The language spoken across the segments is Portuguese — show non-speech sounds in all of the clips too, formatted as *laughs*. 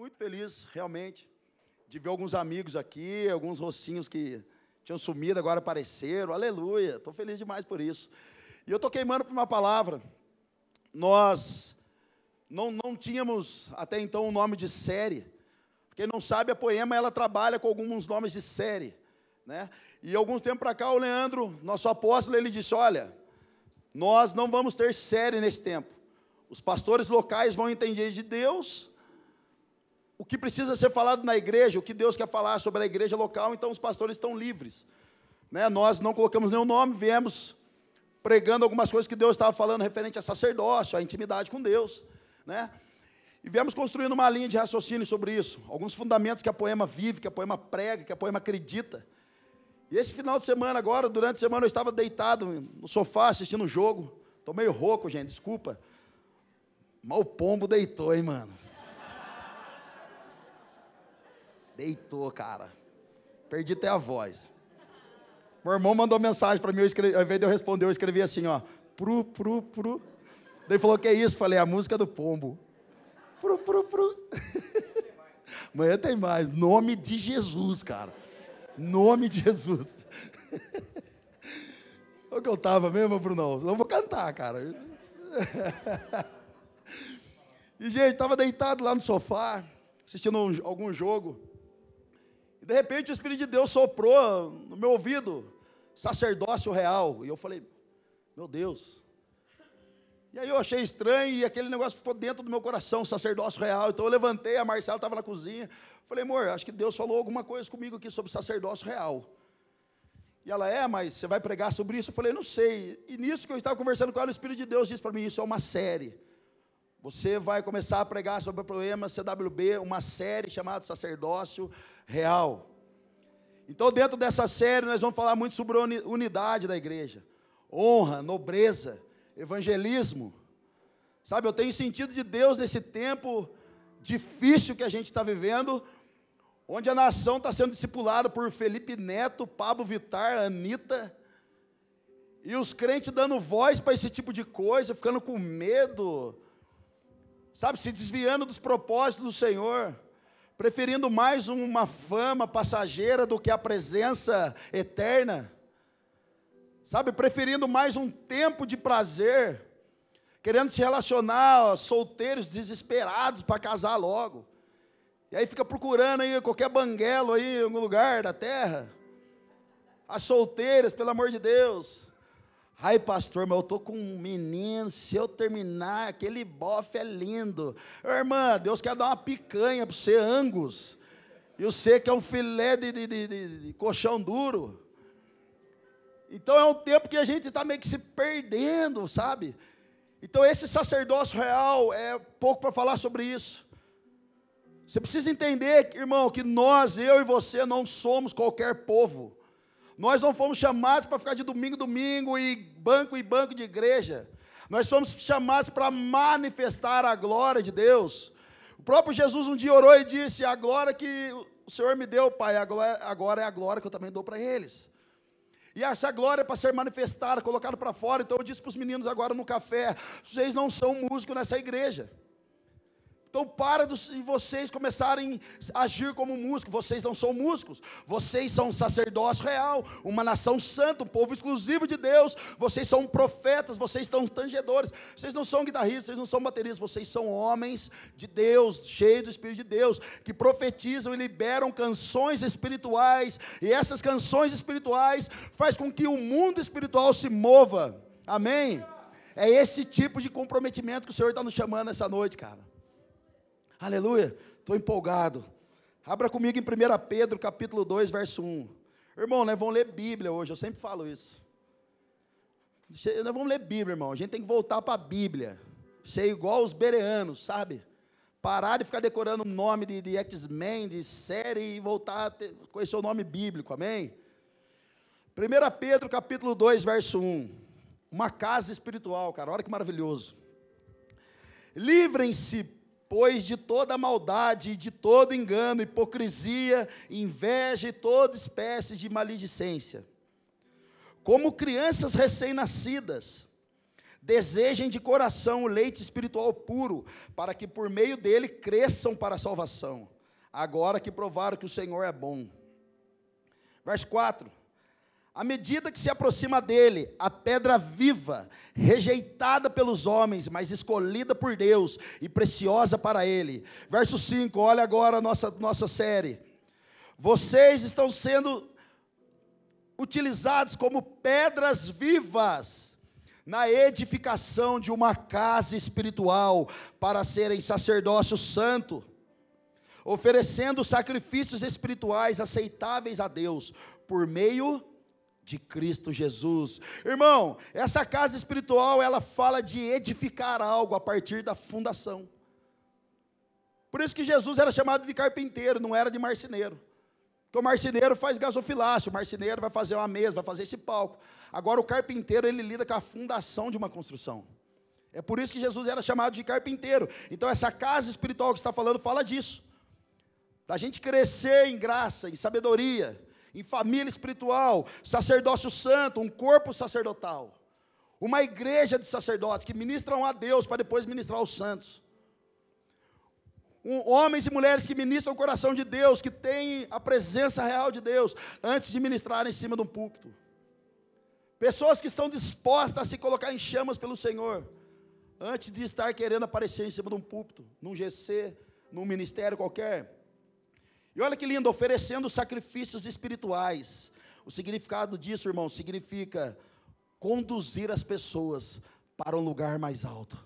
muito feliz, realmente, de ver alguns amigos aqui, alguns rostinhos que tinham sumido, agora apareceram. Aleluia, estou feliz demais por isso. E eu estou queimando por uma palavra. Nós não, não tínhamos até então um nome de série. Quem não sabe, a Poema ela trabalha com alguns nomes de série. Né? E alguns tempo para cá, o Leandro, nosso apóstolo, ele disse: Olha, nós não vamos ter série nesse tempo. Os pastores locais vão entender de Deus o que precisa ser falado na igreja, o que Deus quer falar sobre a igreja local, então os pastores estão livres. Né? Nós não colocamos nenhum nome, viemos pregando algumas coisas que Deus estava falando referente a sacerdócio, a intimidade com Deus. Né? E viemos construindo uma linha de raciocínio sobre isso, alguns fundamentos que a poema vive, que a poema prega, que a poema acredita. E esse final de semana agora, durante a semana, eu estava deitado no sofá assistindo o um jogo. Estou meio rouco, gente, desculpa. Mal pombo deitou, hein, mano. Deitou, cara. Perdi até a voz. Meu irmão mandou mensagem para mim, eu escrevi, ao invés de eu responder, eu escrevi assim, ó. Pru, pru, pru. Daí falou, que é isso? Falei, a música do pombo. Pru, pru, pru. *laughs* Amanhã tem mais. Nome de Jesus, cara. Nome de Jesus. *laughs* O que eu estava mesmo, Brunão? Eu vou cantar, cara. *laughs* E, gente, estava deitado lá no sofá, assistindo um, algum jogo. De repente, o Espírito de Deus soprou no meu ouvido, sacerdócio real. E eu falei, meu Deus. E aí eu achei estranho e aquele negócio ficou dentro do meu coração, sacerdócio real. Então eu levantei, a Marcela estava na cozinha. Falei, amor, acho que Deus falou alguma coisa comigo aqui sobre sacerdócio real. E ela, é, mas você vai pregar sobre isso? Eu falei, não sei. E nisso que eu estava conversando com ela, o Espírito de Deus disse para mim, isso é uma série. Você vai começar a pregar sobre o problema CWB, uma série chamada Sacerdócio Real. Então, dentro dessa série, nós vamos falar muito sobre a unidade da igreja, honra, nobreza, evangelismo. Sabe, eu tenho sentido de Deus nesse tempo difícil que a gente está vivendo, onde a nação está sendo discipulada por Felipe Neto, Pablo Vitar, Anitta, e os crentes dando voz para esse tipo de coisa, ficando com medo, sabe, se desviando dos propósitos do Senhor, preferindo mais uma fama passageira do que a presença eterna, sabe, preferindo mais um tempo de prazer, querendo se relacionar, ó, solteiros desesperados para casar logo, e aí fica procurando aí qualquer banguelo aí em algum lugar da terra, as solteiras, pelo amor de Deus, Ai, pastor, mas eu tô com um menino, se eu terminar, aquele bofe é lindo. Irmã, Deus quer dar uma picanha para você, angus. E você que é um filé de, de, de, de, colchão duro. Então é um tempo que a gente está meio que se perdendo, sabe? Então esse sacerdócio real é pouco para falar sobre isso. Você precisa entender, irmão, que nós, eu e você, não somos qualquer povo. Nós não fomos chamados para ficar de domingo domingo e banco e banco de igreja. Nós fomos chamados para manifestar a glória de Deus. O próprio Jesus um dia orou e disse: A glória que o Senhor me deu, Pai, agora é a glória que eu também dou para eles. E essa glória é para ser manifestada, colocada para fora. Então eu disse para os meninos agora no café: vocês não são músicos nessa igreja. Então para de vocês começarem a agir como músicos. Vocês não são músicos. Vocês são um sacerdócio real, uma nação santa, um povo exclusivo de Deus. Vocês são profetas, vocês são tangedores. Vocês não são guitarristas, vocês não são bateristas. Vocês são homens de Deus, cheios do Espírito de Deus, que profetizam e liberam canções espirituais. E essas canções espirituais faz com que o mundo espiritual se mova. Amém? É esse tipo de comprometimento que o Senhor está nos chamando essa noite, cara. Aleluia. Estou empolgado. Abra comigo em 1 Pedro, capítulo 2, verso 1. Irmão, nós vamos ler Bíblia hoje, eu sempre falo isso. Nós vamos ler Bíblia, irmão. A gente tem que voltar para a Bíblia. Ser igual os bereanos, sabe? Parar de ficar decorando o nome de, de X-Men, de série e voltar a ter, conhecer o nome bíblico, amém? 1 Pedro capítulo 2, verso 1. Uma casa espiritual, cara, olha que maravilhoso. Livrem-se, pois de toda maldade, de todo engano, hipocrisia, inveja e toda espécie de maledicência. Como crianças recém-nascidas, desejem de coração o leite espiritual puro, para que por meio dele cresçam para a salvação, agora que provaram que o Senhor é bom. Verso 4: À medida que se aproxima dele, a pedra viva, rejeitada pelos homens, mas escolhida por Deus e preciosa para ele. Verso 5, olha agora a nossa, nossa série. Vocês estão sendo utilizados como pedras vivas na edificação de uma casa espiritual para serem sacerdócio santo, oferecendo sacrifícios espirituais aceitáveis a Deus por meio de Cristo Jesus. Irmão, essa casa espiritual, ela fala de edificar algo a partir da fundação. Por isso que Jesus era chamado de carpinteiro, não era de marceneiro. Porque o marceneiro faz gasofilácio, o marceneiro vai fazer uma mesa, vai fazer esse palco. Agora o carpinteiro, ele lida com a fundação de uma construção. É por isso que Jesus era chamado de carpinteiro. Então essa casa espiritual que está falando fala disso. Da gente crescer em graça, em sabedoria, em família espiritual, sacerdócio santo, um corpo sacerdotal. Uma igreja de sacerdotes que ministram a Deus para depois ministrar aos santos um, homens e mulheres que ministram o coração de Deus, que têm a presença real de Deus, antes de ministrar em cima de um púlpito. Pessoas que estão dispostas a se colocar em chamas pelo Senhor, antes de estar querendo aparecer em cima de um púlpito, num GC, num ministério qualquer. E olha que lindo, oferecendo sacrifícios espirituais. O significado disso, irmão, significa conduzir as pessoas para um lugar mais alto.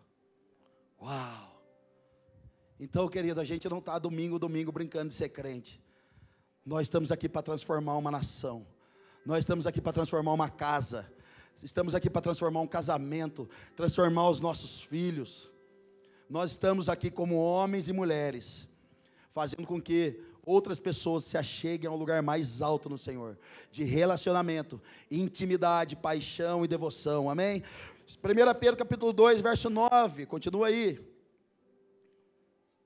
Uau! Então, querido, a gente não está domingo, domingo brincando de ser crente. Nós estamos aqui para transformar uma nação. Nós estamos aqui para transformar uma casa. Estamos aqui para transformar um casamento, transformar os nossos filhos. Nós estamos aqui como homens e mulheres, fazendo com que outras pessoas se acheguem ao lugar mais alto no Senhor, de relacionamento, intimidade, paixão e devoção. Amém? 1 Pedro capítulo 2, verso 9, continua aí.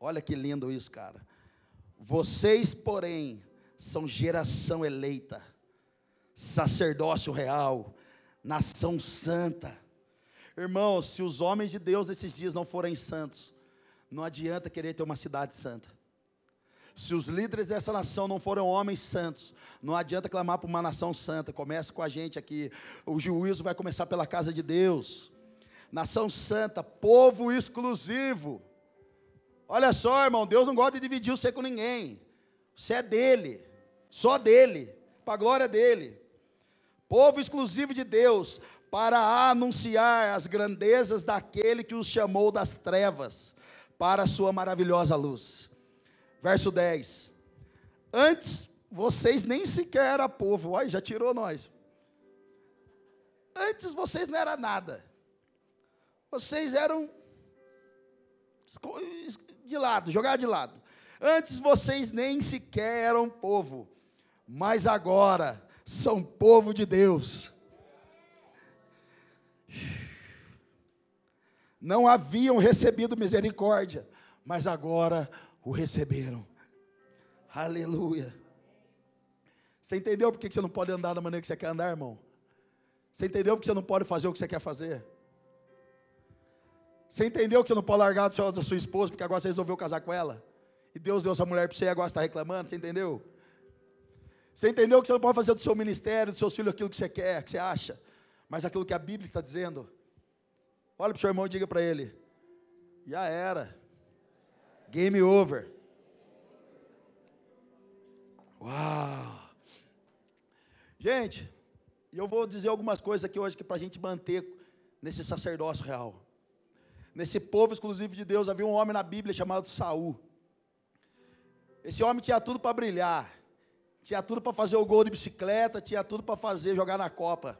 Olha que lindo isso, cara. Vocês, porém, são geração eleita, sacerdócio real, nação santa. Irmãos, se os homens de Deus nesses dias não forem santos, não adianta querer ter uma cidade santa. Se os líderes dessa nação não forem homens santos, não adianta clamar por uma nação santa. Começa com a gente aqui. O juízo vai começar pela casa de Deus. Nação santa, povo exclusivo. Olha só, irmão, Deus não gosta de dividir você com ninguém. Você é dele, só dele, para a glória dele. Povo exclusivo de Deus, para anunciar as grandezas daquele que os chamou das trevas para a sua maravilhosa luz. Verso 10. Antes vocês nem sequer eram povo, olha, já tirou nós. Antes vocês não eram nada. Vocês eram de lado, jogar de lado. Antes vocês nem sequer eram povo, mas agora são povo de Deus. Não haviam recebido misericórdia, mas agora o receberam. Aleluia. Você entendeu por que você não pode andar da maneira que você quer andar, irmão? Você entendeu por que você não pode fazer o que você quer fazer? Você entendeu que você não pode largar da sua esposa porque agora você resolveu casar com ela? E Deus deu essa mulher para você e agora está reclamando? Você entendeu? Você entendeu que você não pode fazer do seu ministério, dos seus filhos aquilo que você quer, que você acha, mas aquilo que a Bíblia está dizendo? Olha para o seu irmão e diga para ele: já era. Game over. Uau! Gente, eu vou dizer algumas coisas aqui hoje que para a gente manter nesse sacerdócio real. Nesse povo exclusivo de Deus havia um homem na Bíblia chamado Saul. Esse homem tinha tudo para brilhar, tinha tudo para fazer o gol de bicicleta, tinha tudo para fazer jogar na Copa.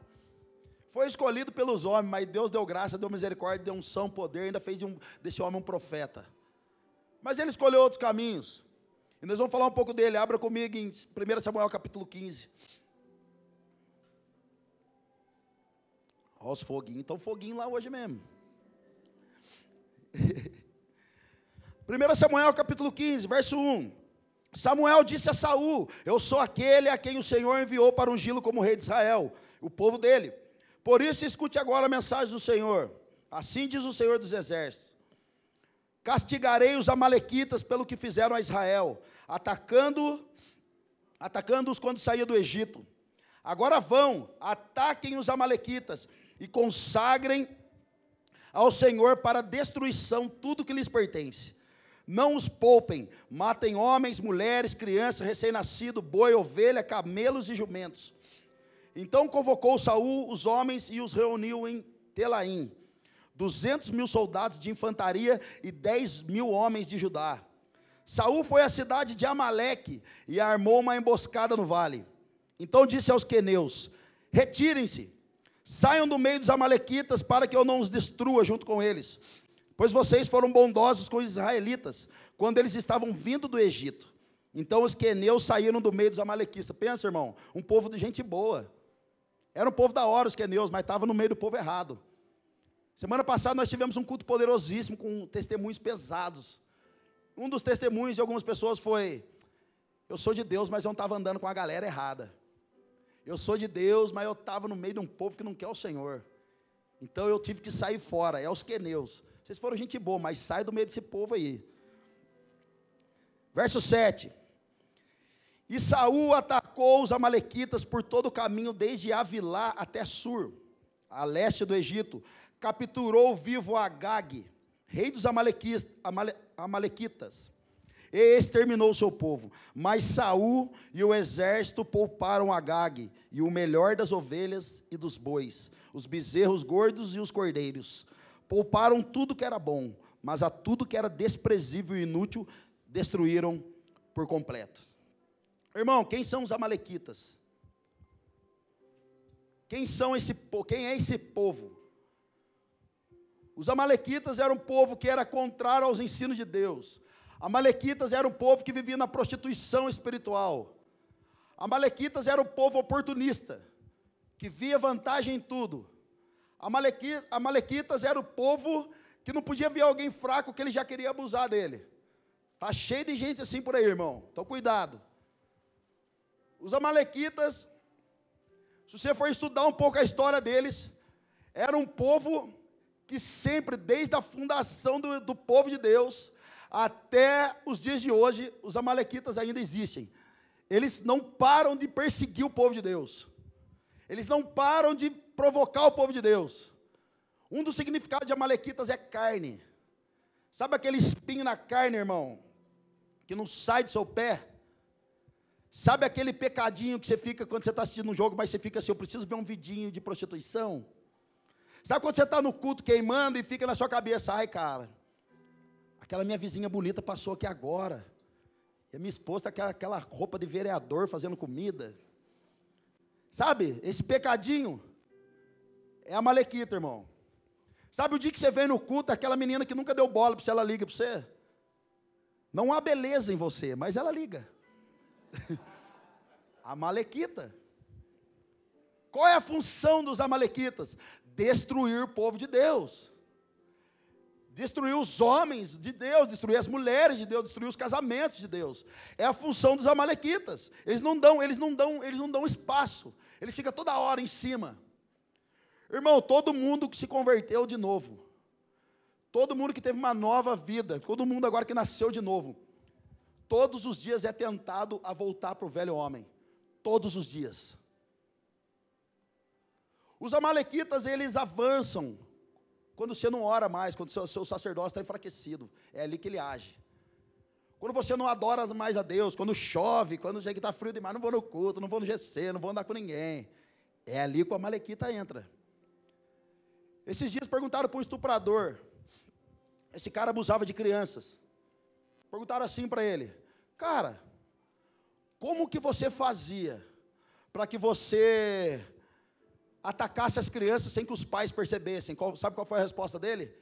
Foi escolhido pelos homens, mas Deus deu graça, deu misericórdia, deu unção, poder, ainda fez um, desse homem um profeta. Mas ele escolheu outros caminhos. E nós vamos falar um pouco dele. Abra comigo em 1 Samuel capítulo 15. Olha os foguinhos, estão foguinho lá hoje mesmo. *laughs* 1 Samuel capítulo 15, verso 1. Samuel disse a Saul: Eu sou aquele a quem o Senhor enviou para ungí-lo como rei de Israel, o povo dele. Por isso, escute agora a mensagem do Senhor. Assim diz o Senhor dos Exércitos: Castigarei os amalequitas pelo que fizeram a Israel, atacando atacando-os quando saía do Egito. Agora vão, ataquem os amalequitas e consagrem ao Senhor para destruição tudo que lhes pertence. Não os poupem, matem homens, mulheres, crianças, recém-nascido, boi, ovelha, camelos e jumentos. Então convocou Saul os homens e os reuniu em Telaim, duzentos mil soldados de infantaria e dez mil homens de Judá. Saul foi à cidade de Amaleque e armou uma emboscada no vale. Então disse aos queneus: Retirem-se, saiam do meio dos amalequitas para que eu não os destrua junto com eles, pois vocês foram bondosos com os israelitas quando eles estavam vindo do Egito. Então os queneus saíram do meio dos amalequitas. Pensa, irmão, um povo de gente boa. Era um povo da hora os queneus, mas estava no meio do povo errado. Semana passada nós tivemos um culto poderosíssimo com testemunhos pesados. Um dos testemunhos de algumas pessoas foi: Eu sou de Deus, mas eu não estava andando com a galera errada. Eu sou de Deus, mas eu estava no meio de um povo que não quer o Senhor. Então eu tive que sair fora. É os queneus. Vocês foram gente boa, mas sai do meio desse povo aí. Verso 7. E Saul atacou os amalequitas por todo o caminho, desde Avilá até Sur, a leste do Egito. Capturou vivo Agag, rei dos amalequitas, amale, amalequitas e exterminou seu povo. Mas Saul e o exército pouparam Agag e o melhor das ovelhas e dos bois, os bezerros gordos e os cordeiros. Pouparam tudo que era bom, mas a tudo que era desprezível e inútil destruíram por completo. Irmão, quem são os amalequitas? Quem são esse quem é esse povo? Os Amalequitas eram um povo que era contrário aos ensinos de Deus. Amalequitas era um povo que vivia na prostituição espiritual. Amalequitas era um povo oportunista, que via vantagem em tudo. Amalequitas era o povo que não podia ver alguém fraco que ele já queria abusar dele. Tá cheio de gente assim por aí, irmão. Então cuidado. Os amalequitas, se você for estudar um pouco a história deles, era um povo que sempre, desde a fundação do, do povo de Deus até os dias de hoje, os amalequitas ainda existem. Eles não param de perseguir o povo de Deus. Eles não param de provocar o povo de Deus. Um dos significados de amalequitas é carne. Sabe aquele espinho na carne, irmão? Que não sai do seu pé? Sabe aquele pecadinho que você fica quando você está assistindo um jogo, mas você fica assim, eu preciso ver um vidinho de prostituição? Sabe quando você está no culto queimando e fica na sua cabeça, ai cara, aquela minha vizinha bonita passou aqui agora. E a minha esposa está com aquela roupa de vereador fazendo comida. Sabe, esse pecadinho é a malequita, irmão. Sabe o dia que você vem no culto, aquela menina que nunca deu bola para você, ela liga para você? Não há beleza em você, mas ela liga. *laughs* a malequita. Qual é a função dos amalequitas? Destruir o povo de Deus. Destruir os homens de Deus, destruir as mulheres de Deus, destruir os casamentos de Deus. É a função dos amalequitas. Eles não dão, eles não dão, eles não dão espaço. Eles ficam toda hora em cima. Irmão, todo mundo que se converteu de novo, todo mundo que teve uma nova vida, todo mundo agora que nasceu de novo, todos os dias é tentado a voltar para o velho homem. Todos os dias. Os amalequitas, eles avançam quando você não ora mais, quando seu, seu sacerdócio está enfraquecido. É ali que ele age. Quando você não adora mais a Deus, quando chove, quando chega que está frio demais, não vou no culto, não vou no GC, não vou andar com ninguém. É ali que o amalequita entra. Esses dias perguntaram para um estuprador. Esse cara abusava de crianças. Perguntaram assim para ele: Cara, como que você fazia para que você atacasse as crianças sem que os pais percebessem. Qual, sabe qual foi a resposta dele?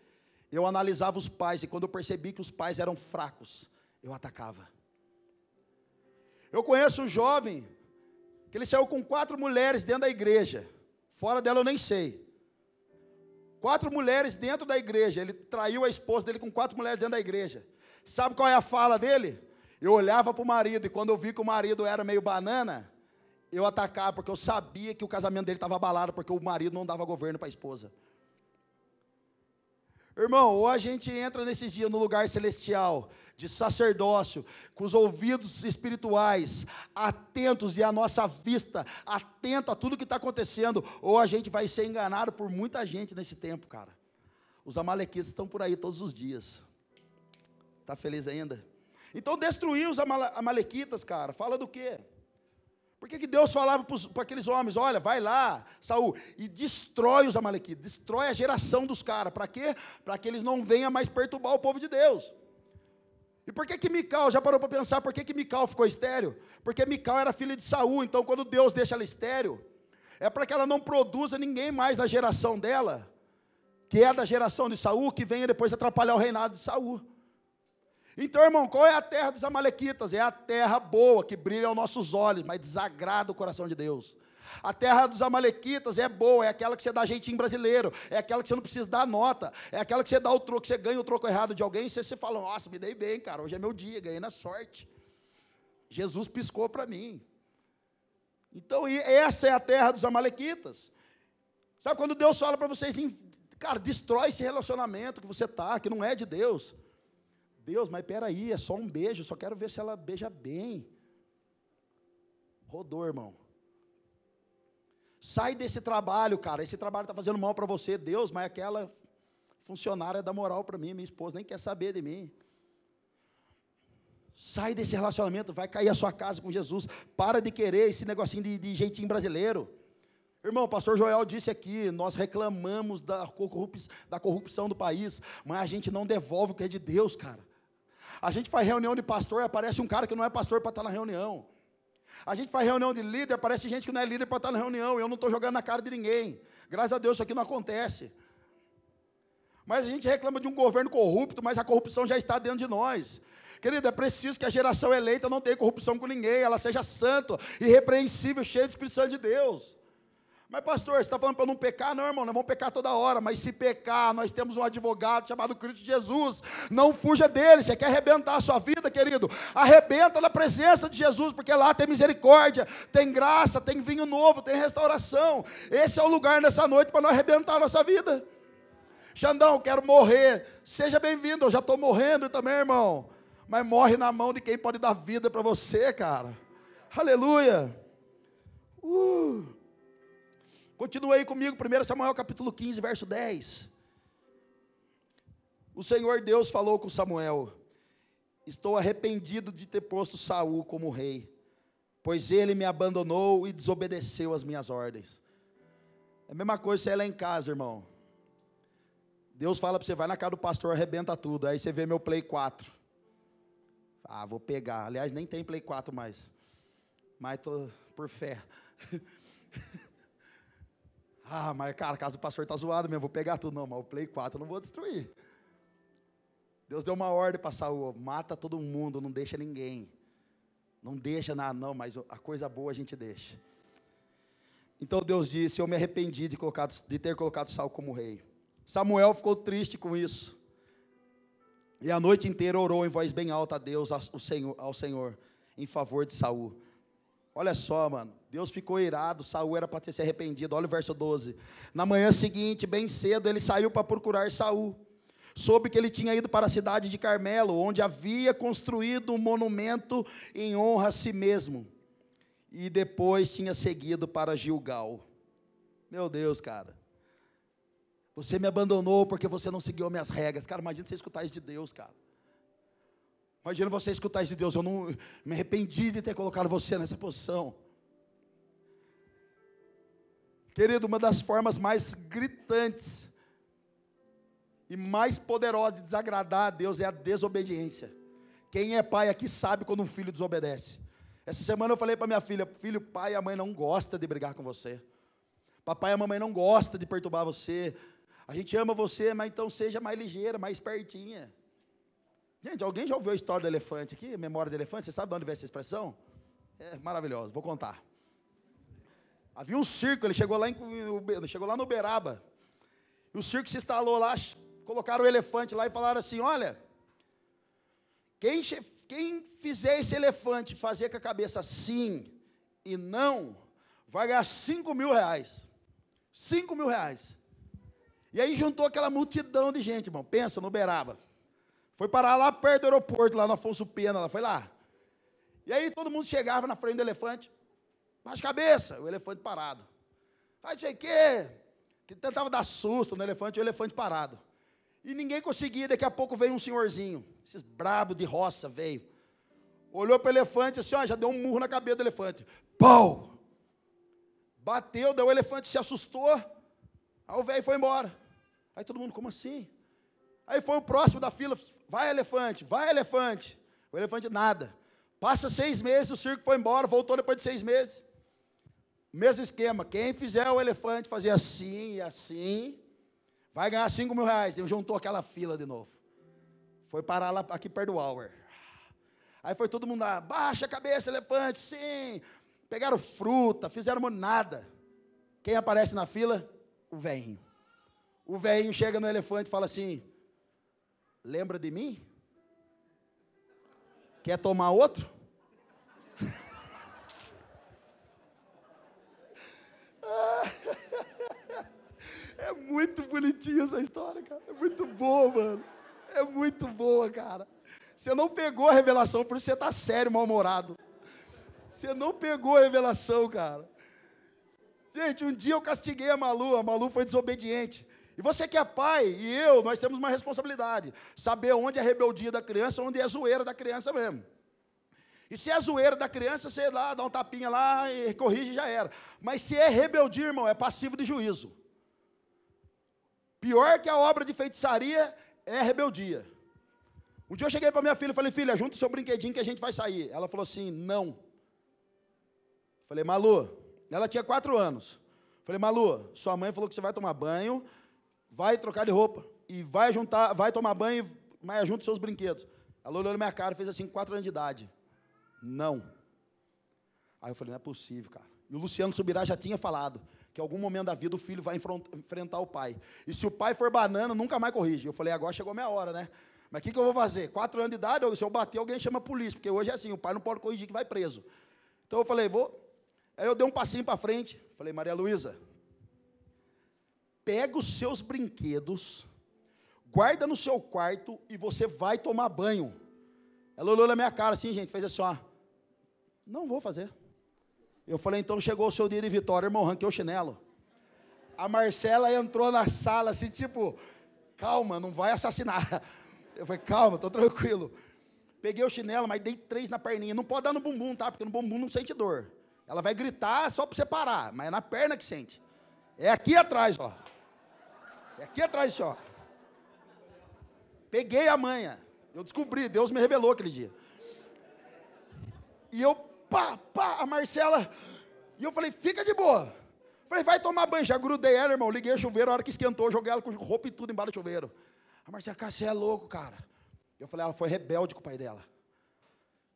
Eu analisava os pais e quando eu percebi que os pais eram fracos, eu atacava. Eu conheço um jovem que ele saiu com quatro mulheres dentro da igreja. Fora dela eu nem sei. Quatro mulheres dentro da igreja. Ele traiu a esposa dele com quatro mulheres dentro da igreja. Sabe qual é a fala dele? Eu olhava para o marido e quando eu vi que o marido era meio banana, eu atacava, porque eu sabia que o casamento dele estava abalado, porque o marido não dava governo para a esposa. Irmão, ou a gente entra nesses dias no lugar celestial, de sacerdócio, com os ouvidos espirituais atentos e a nossa vista atento a tudo que está acontecendo, ou a gente vai ser enganado por muita gente nesse tempo, cara. Os amalequitas estão por aí todos os dias. Está feliz ainda? Então destruir os amalequitas, cara, fala do quê? Por que, que Deus falava para aqueles homens: olha, vai lá, Saul, e destrói os amalequitas, destrói a geração dos caras. Para quê? Para que eles não venham mais perturbar o povo de Deus. E por que que Mical, já parou para pensar, por que que Mical ficou estéreo? Porque Mical era filha de Saul, então quando Deus deixa ela estéreo, é para que ela não produza ninguém mais da geração dela, que é da geração de Saul, que venha depois atrapalhar o reinado de Saul. Então, irmão, qual é a terra dos amalequitas? É a terra boa, que brilha aos nossos olhos, mas desagrada o coração de Deus. A terra dos amalequitas é boa, é aquela que você dá jeitinho brasileiro, é aquela que você não precisa dar nota, é aquela que você dá o troco, você ganha o troco errado de alguém, e você, você fala, nossa, me dei bem, cara, hoje é meu dia, ganhei na sorte. Jesus piscou para mim. Então, essa é a terra dos amalequitas. Sabe quando Deus fala para vocês, cara, destrói esse relacionamento que você está, que não é de Deus. Deus, mas peraí, é só um beijo, só quero ver se ela beija bem. Rodou, irmão. Sai desse trabalho, cara. Esse trabalho está fazendo mal para você, Deus, mas aquela funcionária dá moral para mim, minha esposa nem quer saber de mim. Sai desse relacionamento, vai cair a sua casa com Jesus. Para de querer esse negocinho de, de jeitinho brasileiro. Irmão, o pastor Joel disse aqui: nós reclamamos da corrupção, da corrupção do país, mas a gente não devolve o que é de Deus, cara. A gente faz reunião de pastor aparece um cara que não é pastor para estar na reunião. A gente faz reunião de líder, aparece gente que não é líder para estar na reunião. Eu não estou jogando na cara de ninguém. Graças a Deus isso aqui não acontece. Mas a gente reclama de um governo corrupto, mas a corrupção já está dentro de nós. Querido, é preciso que a geração eleita não tenha corrupção com ninguém, ela seja santo, irrepreensível, cheia do Espírito Santo de Deus. Mas, pastor, você está falando para não pecar? Não, irmão, nós vamos pecar toda hora. Mas se pecar, nós temos um advogado chamado Cristo Jesus. Não fuja dele. Você quer arrebentar a sua vida, querido? Arrebenta na presença de Jesus, porque lá tem misericórdia, tem graça, tem vinho novo, tem restauração. Esse é o lugar nessa noite para nós arrebentar a nossa vida. Xandão, quero morrer. Seja bem-vindo, eu já estou morrendo também, irmão. Mas morre na mão de quem pode dar vida para você, cara. Aleluia. Uh. Continue aí comigo, 1 Samuel capítulo 15, verso 10. O Senhor Deus falou com Samuel: Estou arrependido de ter posto Saul como rei, pois ele me abandonou e desobedeceu as minhas ordens. É a mesma coisa se ela é em casa, irmão. Deus fala para você, vai na casa do pastor, arrebenta tudo. Aí você vê meu Play 4. Ah, vou pegar. Aliás, nem tem Play 4 mais. Mas tô por fé. *laughs* Ah, mas cara, a casa do pastor está zoada mesmo, vou pegar tudo. Não, mas o Play 4 eu não vou destruir. Deus deu uma ordem para Saul: mata todo mundo, não deixa ninguém. Não deixa nada, não, mas a coisa boa a gente deixa. Então Deus disse: Eu me arrependi de, colocar, de ter colocado Saul como rei. Samuel ficou triste com isso. E a noite inteira orou em voz bem alta a Deus, ao Senhor, ao Senhor em favor de Saul. Olha só, mano. Deus ficou irado, Saul era para ter se arrependido. Olha o verso 12. Na manhã seguinte, bem cedo, ele saiu para procurar Saul. Soube que ele tinha ido para a cidade de Carmelo, onde havia construído um monumento em honra a si mesmo. E depois tinha seguido para Gilgal. Meu Deus, cara. Você me abandonou porque você não seguiu minhas regras. Cara, imagina você escutar isso de Deus, cara. Imagina você escutar isso de Deus. Eu não me arrependi de ter colocado você nessa posição. Querido, uma das formas mais gritantes e mais poderosas de desagradar a Deus é a desobediência. Quem é pai aqui sabe quando um filho desobedece. Essa semana eu falei para minha filha: Filho, pai e a mãe não gostam de brigar com você. Papai e a mamãe não gostam de perturbar você. A gente ama você, mas então seja mais ligeira, mais espertinha. Gente, alguém já ouviu a história do elefante aqui? Memória do elefante? Você sabe de onde vem essa expressão? É maravilhoso, vou contar. Havia um circo, ele chegou lá, em, chegou lá no Uberaba. E o circo se instalou lá, colocaram o elefante lá e falaram assim: olha, quem, quem fizer esse elefante fazer com a cabeça sim e não, vai ganhar 5 mil reais. 5 mil reais. E aí juntou aquela multidão de gente, irmão. Pensa no Beraba. Foi parar lá perto do aeroporto, lá no Afonso Pena, lá, foi lá. E aí todo mundo chegava na frente do elefante, a cabeça, o elefante parado. Faz sei o quê, que tentava dar susto no elefante, o elefante parado. E ninguém conseguia, daqui a pouco veio um senhorzinho, esses brabo de roça veio. Olhou para o elefante assim, ó, já deu um murro na cabeça do elefante. Pau! Bateu, daí o elefante se assustou, aí o velho foi embora. Aí todo mundo, como assim? Aí foi o próximo da fila, vai elefante, vai elefante. O elefante nada. Passa seis meses, o circo foi embora, voltou depois de seis meses. Mesmo esquema, quem fizer o elefante fazer assim e assim, vai ganhar cinco mil reais. E juntou aquela fila de novo. Foi parar lá aqui perto do Hour. Aí foi todo mundo lá, baixa a cabeça, elefante, sim. Pegaram fruta, fizeram nada. Quem aparece na fila? O velhinho. O velhinho chega no elefante e fala assim: Lembra de mim? Quer tomar outro? É muito bonitinha essa história, cara. É muito boa, mano. É muito boa, cara. Você não pegou a revelação, por isso você está sério, mal-humorado. Você não pegou a revelação, cara. Gente, um dia eu castiguei a Malu, a Malu foi desobediente. E você que é pai, e eu, nós temos uma responsabilidade. Saber onde é a rebeldia da criança, onde é a zoeira da criança mesmo. E se é zoeira da criança, você lá, dá um tapinha lá e corrige já era. Mas se é rebeldia, irmão, é passivo de juízo. Pior que a obra de feitiçaria é a rebeldia. Um dia eu cheguei para minha filha e falei, filha, junta o seu brinquedinho que a gente vai sair. Ela falou assim, não. Falei, Malu, ela tinha quatro anos. Falei, Malu, sua mãe falou que você vai tomar banho, vai trocar de roupa e vai juntar, vai tomar banho, mas junta seus brinquedos. Ela olhou na minha cara e fez assim, quatro anos de idade. Não. Aí eu falei, não é possível, cara. E o Luciano Subirá já tinha falado que algum momento da vida o filho vai enfrentar o pai. E se o pai for banana, nunca mais corrige. Eu falei, agora chegou minha hora, né? Mas o que, que eu vou fazer? Quatro anos de idade, se eu bater, alguém chama a polícia, porque hoje é assim, o pai não pode corrigir que vai preso. Então eu falei, vou. Aí eu dei um passinho para frente, falei, Maria Luísa, pega os seus brinquedos, guarda no seu quarto e você vai tomar banho. Ela olhou na minha cara assim, gente, fez assim, ó. Não vou fazer. Eu falei, então chegou o seu dia de vitória, irmão, ranquei o chinelo. A Marcela entrou na sala assim, tipo, calma, não vai assassinar. Eu falei, calma, estou tranquilo. Peguei o chinelo, mas dei três na perninha. Não pode dar no bumbum, tá? Porque no bumbum não sente dor. Ela vai gritar só para você parar, mas é na perna que sente. É aqui atrás, ó. É aqui atrás, ó. Peguei a manha. Eu descobri, Deus me revelou aquele dia. E eu, pá, pá, a Marcela. E eu falei, fica de boa. Falei, vai tomar banho. Já grudei ela, irmão. Liguei o chuveiro, a hora que esquentou, joguei ela com roupa e tudo embaixo do chuveiro. A Marcela, cara, você é louco, cara. Eu falei, ela foi rebelde com o pai dela.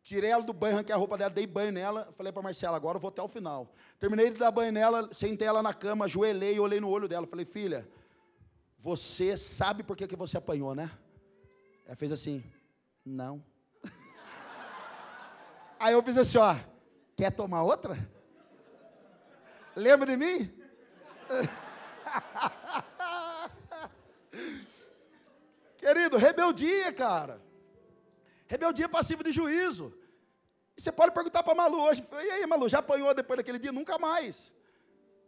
Tirei ela do banho, arranquei a roupa dela, dei banho nela. Falei para Marcela, agora eu vou até o final. Terminei de dar banho nela, sentei ela na cama, ajoelhei e olhei no olho dela. Falei, filha, você sabe por que, que você apanhou, né? Ela fez assim, não. Aí eu fiz assim, ó, quer tomar outra? Lembra de mim? *laughs* Querido, rebeldia, cara. Rebeldia passiva de juízo. E você pode perguntar para Malu hoje, e aí, Malu, já apanhou depois daquele dia? Nunca mais.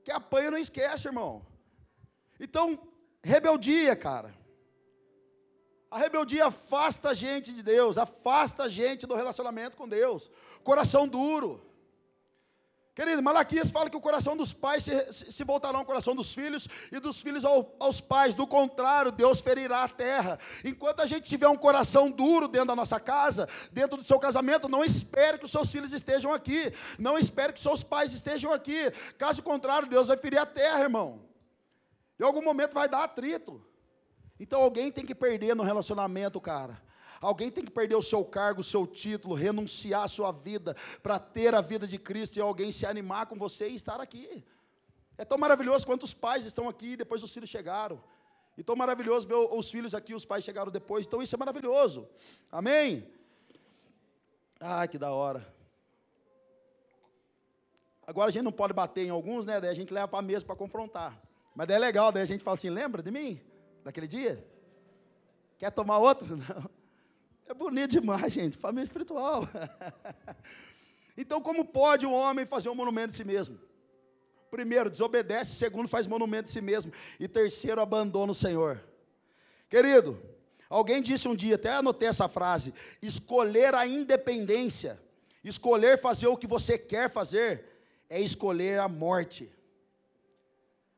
Que apanha não esquece, irmão. Então, rebeldia, cara. A rebeldia afasta a gente de Deus, afasta a gente do relacionamento com Deus. Coração duro. Querido, Malaquias fala que o coração dos pais se, se voltará ao coração dos filhos e dos filhos ao, aos pais. Do contrário, Deus ferirá a terra. Enquanto a gente tiver um coração duro dentro da nossa casa, dentro do seu casamento, não espere que os seus filhos estejam aqui. Não espere que os seus pais estejam aqui. Caso contrário, Deus vai ferir a terra, irmão. Em algum momento vai dar atrito. Então alguém tem que perder no relacionamento, cara. Alguém tem que perder o seu cargo, o seu título, renunciar a sua vida para ter a vida de Cristo e alguém se animar com você e estar aqui. É tão maravilhoso quantos pais estão aqui depois os filhos chegaram. E tão maravilhoso ver os filhos aqui, os pais chegaram depois. Então isso é maravilhoso. Amém? Ai, que da hora. Agora a gente não pode bater em alguns, né? Daí a gente leva para a mesa para confrontar. Mas daí é legal, daí a gente fala assim: lembra de mim? Daquele dia? Quer tomar outro? *laughs* Não. É bonito demais, gente. Família espiritual. *laughs* então, como pode um homem fazer um monumento de si mesmo? Primeiro, desobedece. Segundo, faz monumento de si mesmo. E terceiro, abandona o Senhor. Querido, alguém disse um dia, até anotei essa frase: escolher a independência, escolher fazer o que você quer fazer, é escolher a morte.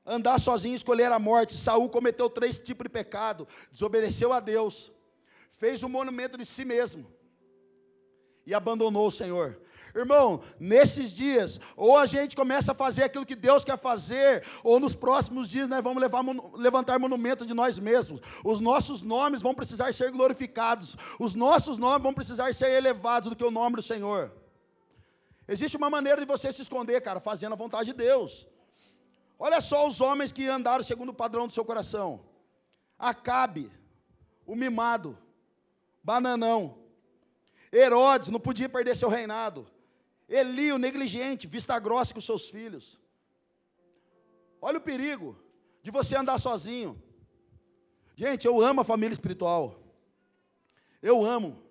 Andar sozinho, escolher a morte. Saul cometeu três tipos de pecado: desobedeceu a Deus, fez um monumento de si mesmo e abandonou o Senhor. Irmão, nesses dias, ou a gente começa a fazer aquilo que Deus quer fazer, ou nos próximos dias nós vamos levar, levantar monumento de nós mesmos. Os nossos nomes vão precisar ser glorificados, os nossos nomes vão precisar ser elevados do que o nome do Senhor. Existe uma maneira de você se esconder, cara, fazendo a vontade de Deus. Olha só os homens que andaram segundo o padrão do seu coração: Acabe, o mimado, bananão. Herodes não podia perder seu reinado. Eli, o negligente, vista grossa com seus filhos. Olha o perigo de você andar sozinho. Gente, eu amo a família espiritual. Eu amo.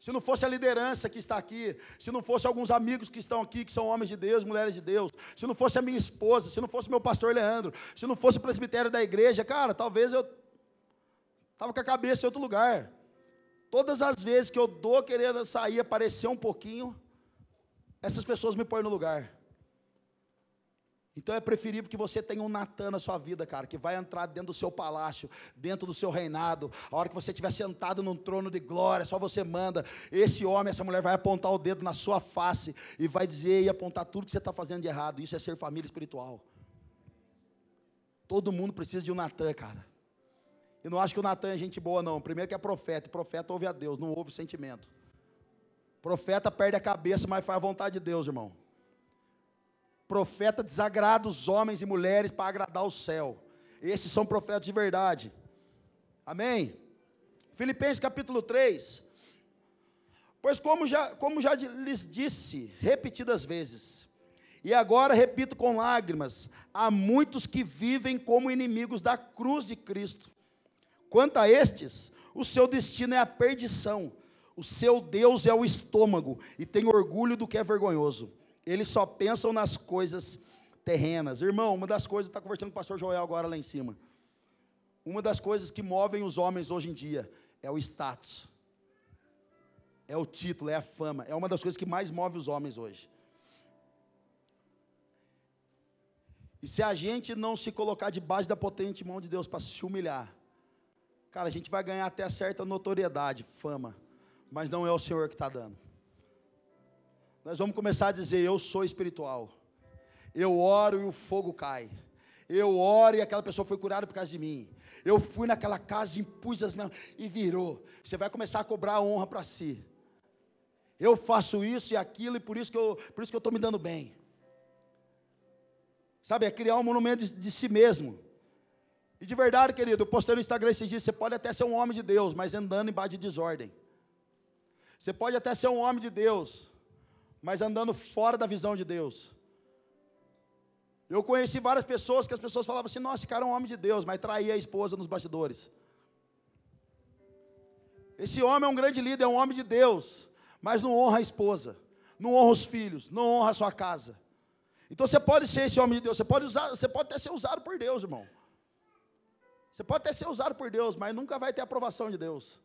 Se não fosse a liderança que está aqui, se não fosse alguns amigos que estão aqui, que são homens de Deus, mulheres de Deus, se não fosse a minha esposa, se não fosse meu pastor Leandro, se não fosse o presbitério da igreja, cara, talvez eu estava com a cabeça em outro lugar. Todas as vezes que eu dou querendo sair, aparecer um pouquinho, essas pessoas me põem no lugar. Então é preferível que você tenha um Natan na sua vida, cara, que vai entrar dentro do seu palácio, dentro do seu reinado. A hora que você estiver sentado num trono de glória, só você manda. Esse homem, essa mulher vai apontar o dedo na sua face e vai dizer e apontar tudo que você está fazendo de errado. Isso é ser família espiritual. Todo mundo precisa de um Natan, cara. Eu não acho que o Natan é gente boa, não. Primeiro que é profeta, e profeta ouve a Deus, não ouve o sentimento. Profeta perde a cabeça, mas faz a vontade de Deus, irmão. Profeta desagrada os homens e mulheres para agradar o céu. Esses são profetas de verdade. Amém? Filipenses capítulo 3. Pois como já, como já lhes disse repetidas vezes, e agora repito com lágrimas, há muitos que vivem como inimigos da cruz de Cristo. Quanto a estes, o seu destino é a perdição, o seu Deus é o estômago, e tem orgulho do que é vergonhoso eles só pensam nas coisas terrenas. Irmão, uma das coisas, está conversando com o pastor Joel agora lá em cima. Uma das coisas que movem os homens hoje em dia é o status. É o título, é a fama. É uma das coisas que mais move os homens hoje. E se a gente não se colocar debaixo da potente mão de Deus para se humilhar, cara, a gente vai ganhar até certa notoriedade, fama, mas não é o Senhor que está dando. Nós vamos começar a dizer: Eu sou espiritual. Eu oro e o fogo cai. Eu oro e aquela pessoa foi curada por causa de mim. Eu fui naquela casa, impus as mãos e virou. Você vai começar a cobrar honra para si. Eu faço isso e aquilo e por isso que eu por isso que eu estou me dando bem. Sabe, é criar um monumento de, de si mesmo. E de verdade, querido, eu postei no Instagram esses dias, você pode até ser um homem de Deus, mas andando embaixo de desordem. Você pode até ser um homem de Deus, mas andando fora da visão de Deus. Eu conheci várias pessoas que as pessoas falavam assim: nossa, esse cara é um homem de Deus, mas traía a esposa nos bastidores. Esse homem é um grande líder, é um homem de Deus, mas não honra a esposa, não honra os filhos, não honra a sua casa. Então você pode ser esse homem de Deus, você pode, usar, você pode até ser usado por Deus, irmão. Você pode até ser usado por Deus, mas nunca vai ter aprovação de Deus.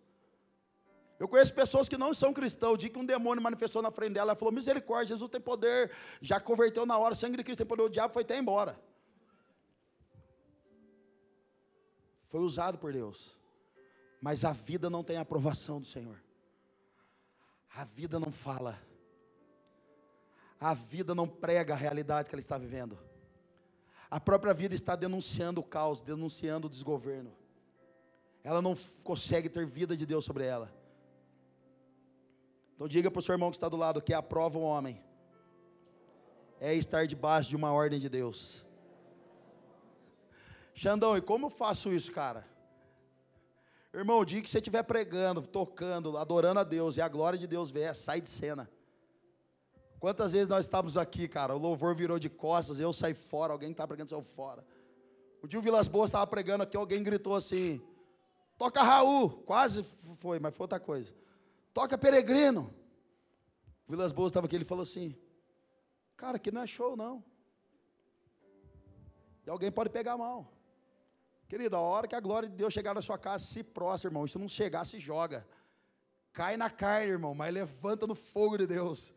Eu conheço pessoas que não são cristãos. O dia que um demônio manifestou na frente dela, ela falou: Misericórdia, Jesus tem poder. Já converteu na hora, sangue de Cristo tem poder. O diabo foi até embora. Foi usado por Deus. Mas a vida não tem aprovação do Senhor. A vida não fala. A vida não prega a realidade que ela está vivendo. A própria vida está denunciando o caos, denunciando o desgoverno. Ela não consegue ter vida de Deus sobre ela. Então diga para o seu irmão que está do lado que aprova o homem é estar debaixo de uma ordem de Deus. Xandão, e como eu faço isso, cara? Irmão, o dia que você estiver pregando, tocando, adorando a Deus e a glória de Deus vier, sai de cena. Quantas vezes nós estávamos aqui, cara, o louvor virou de costas, eu saí fora, alguém que está pregando saiu fora. Um dia o Vilas Boas estava pregando aqui, alguém gritou assim: toca Raul. Quase foi, mas foi outra coisa. Toca Peregrino. Vilas Boas estava aqui, ele falou assim: Cara, aqui não é show, não. E alguém pode pegar mal. Querido, a hora que a glória de Deus chegar na sua casa, se prostra, irmão. Se não chegar, se joga. Cai na carne, irmão, mas levanta no fogo de Deus.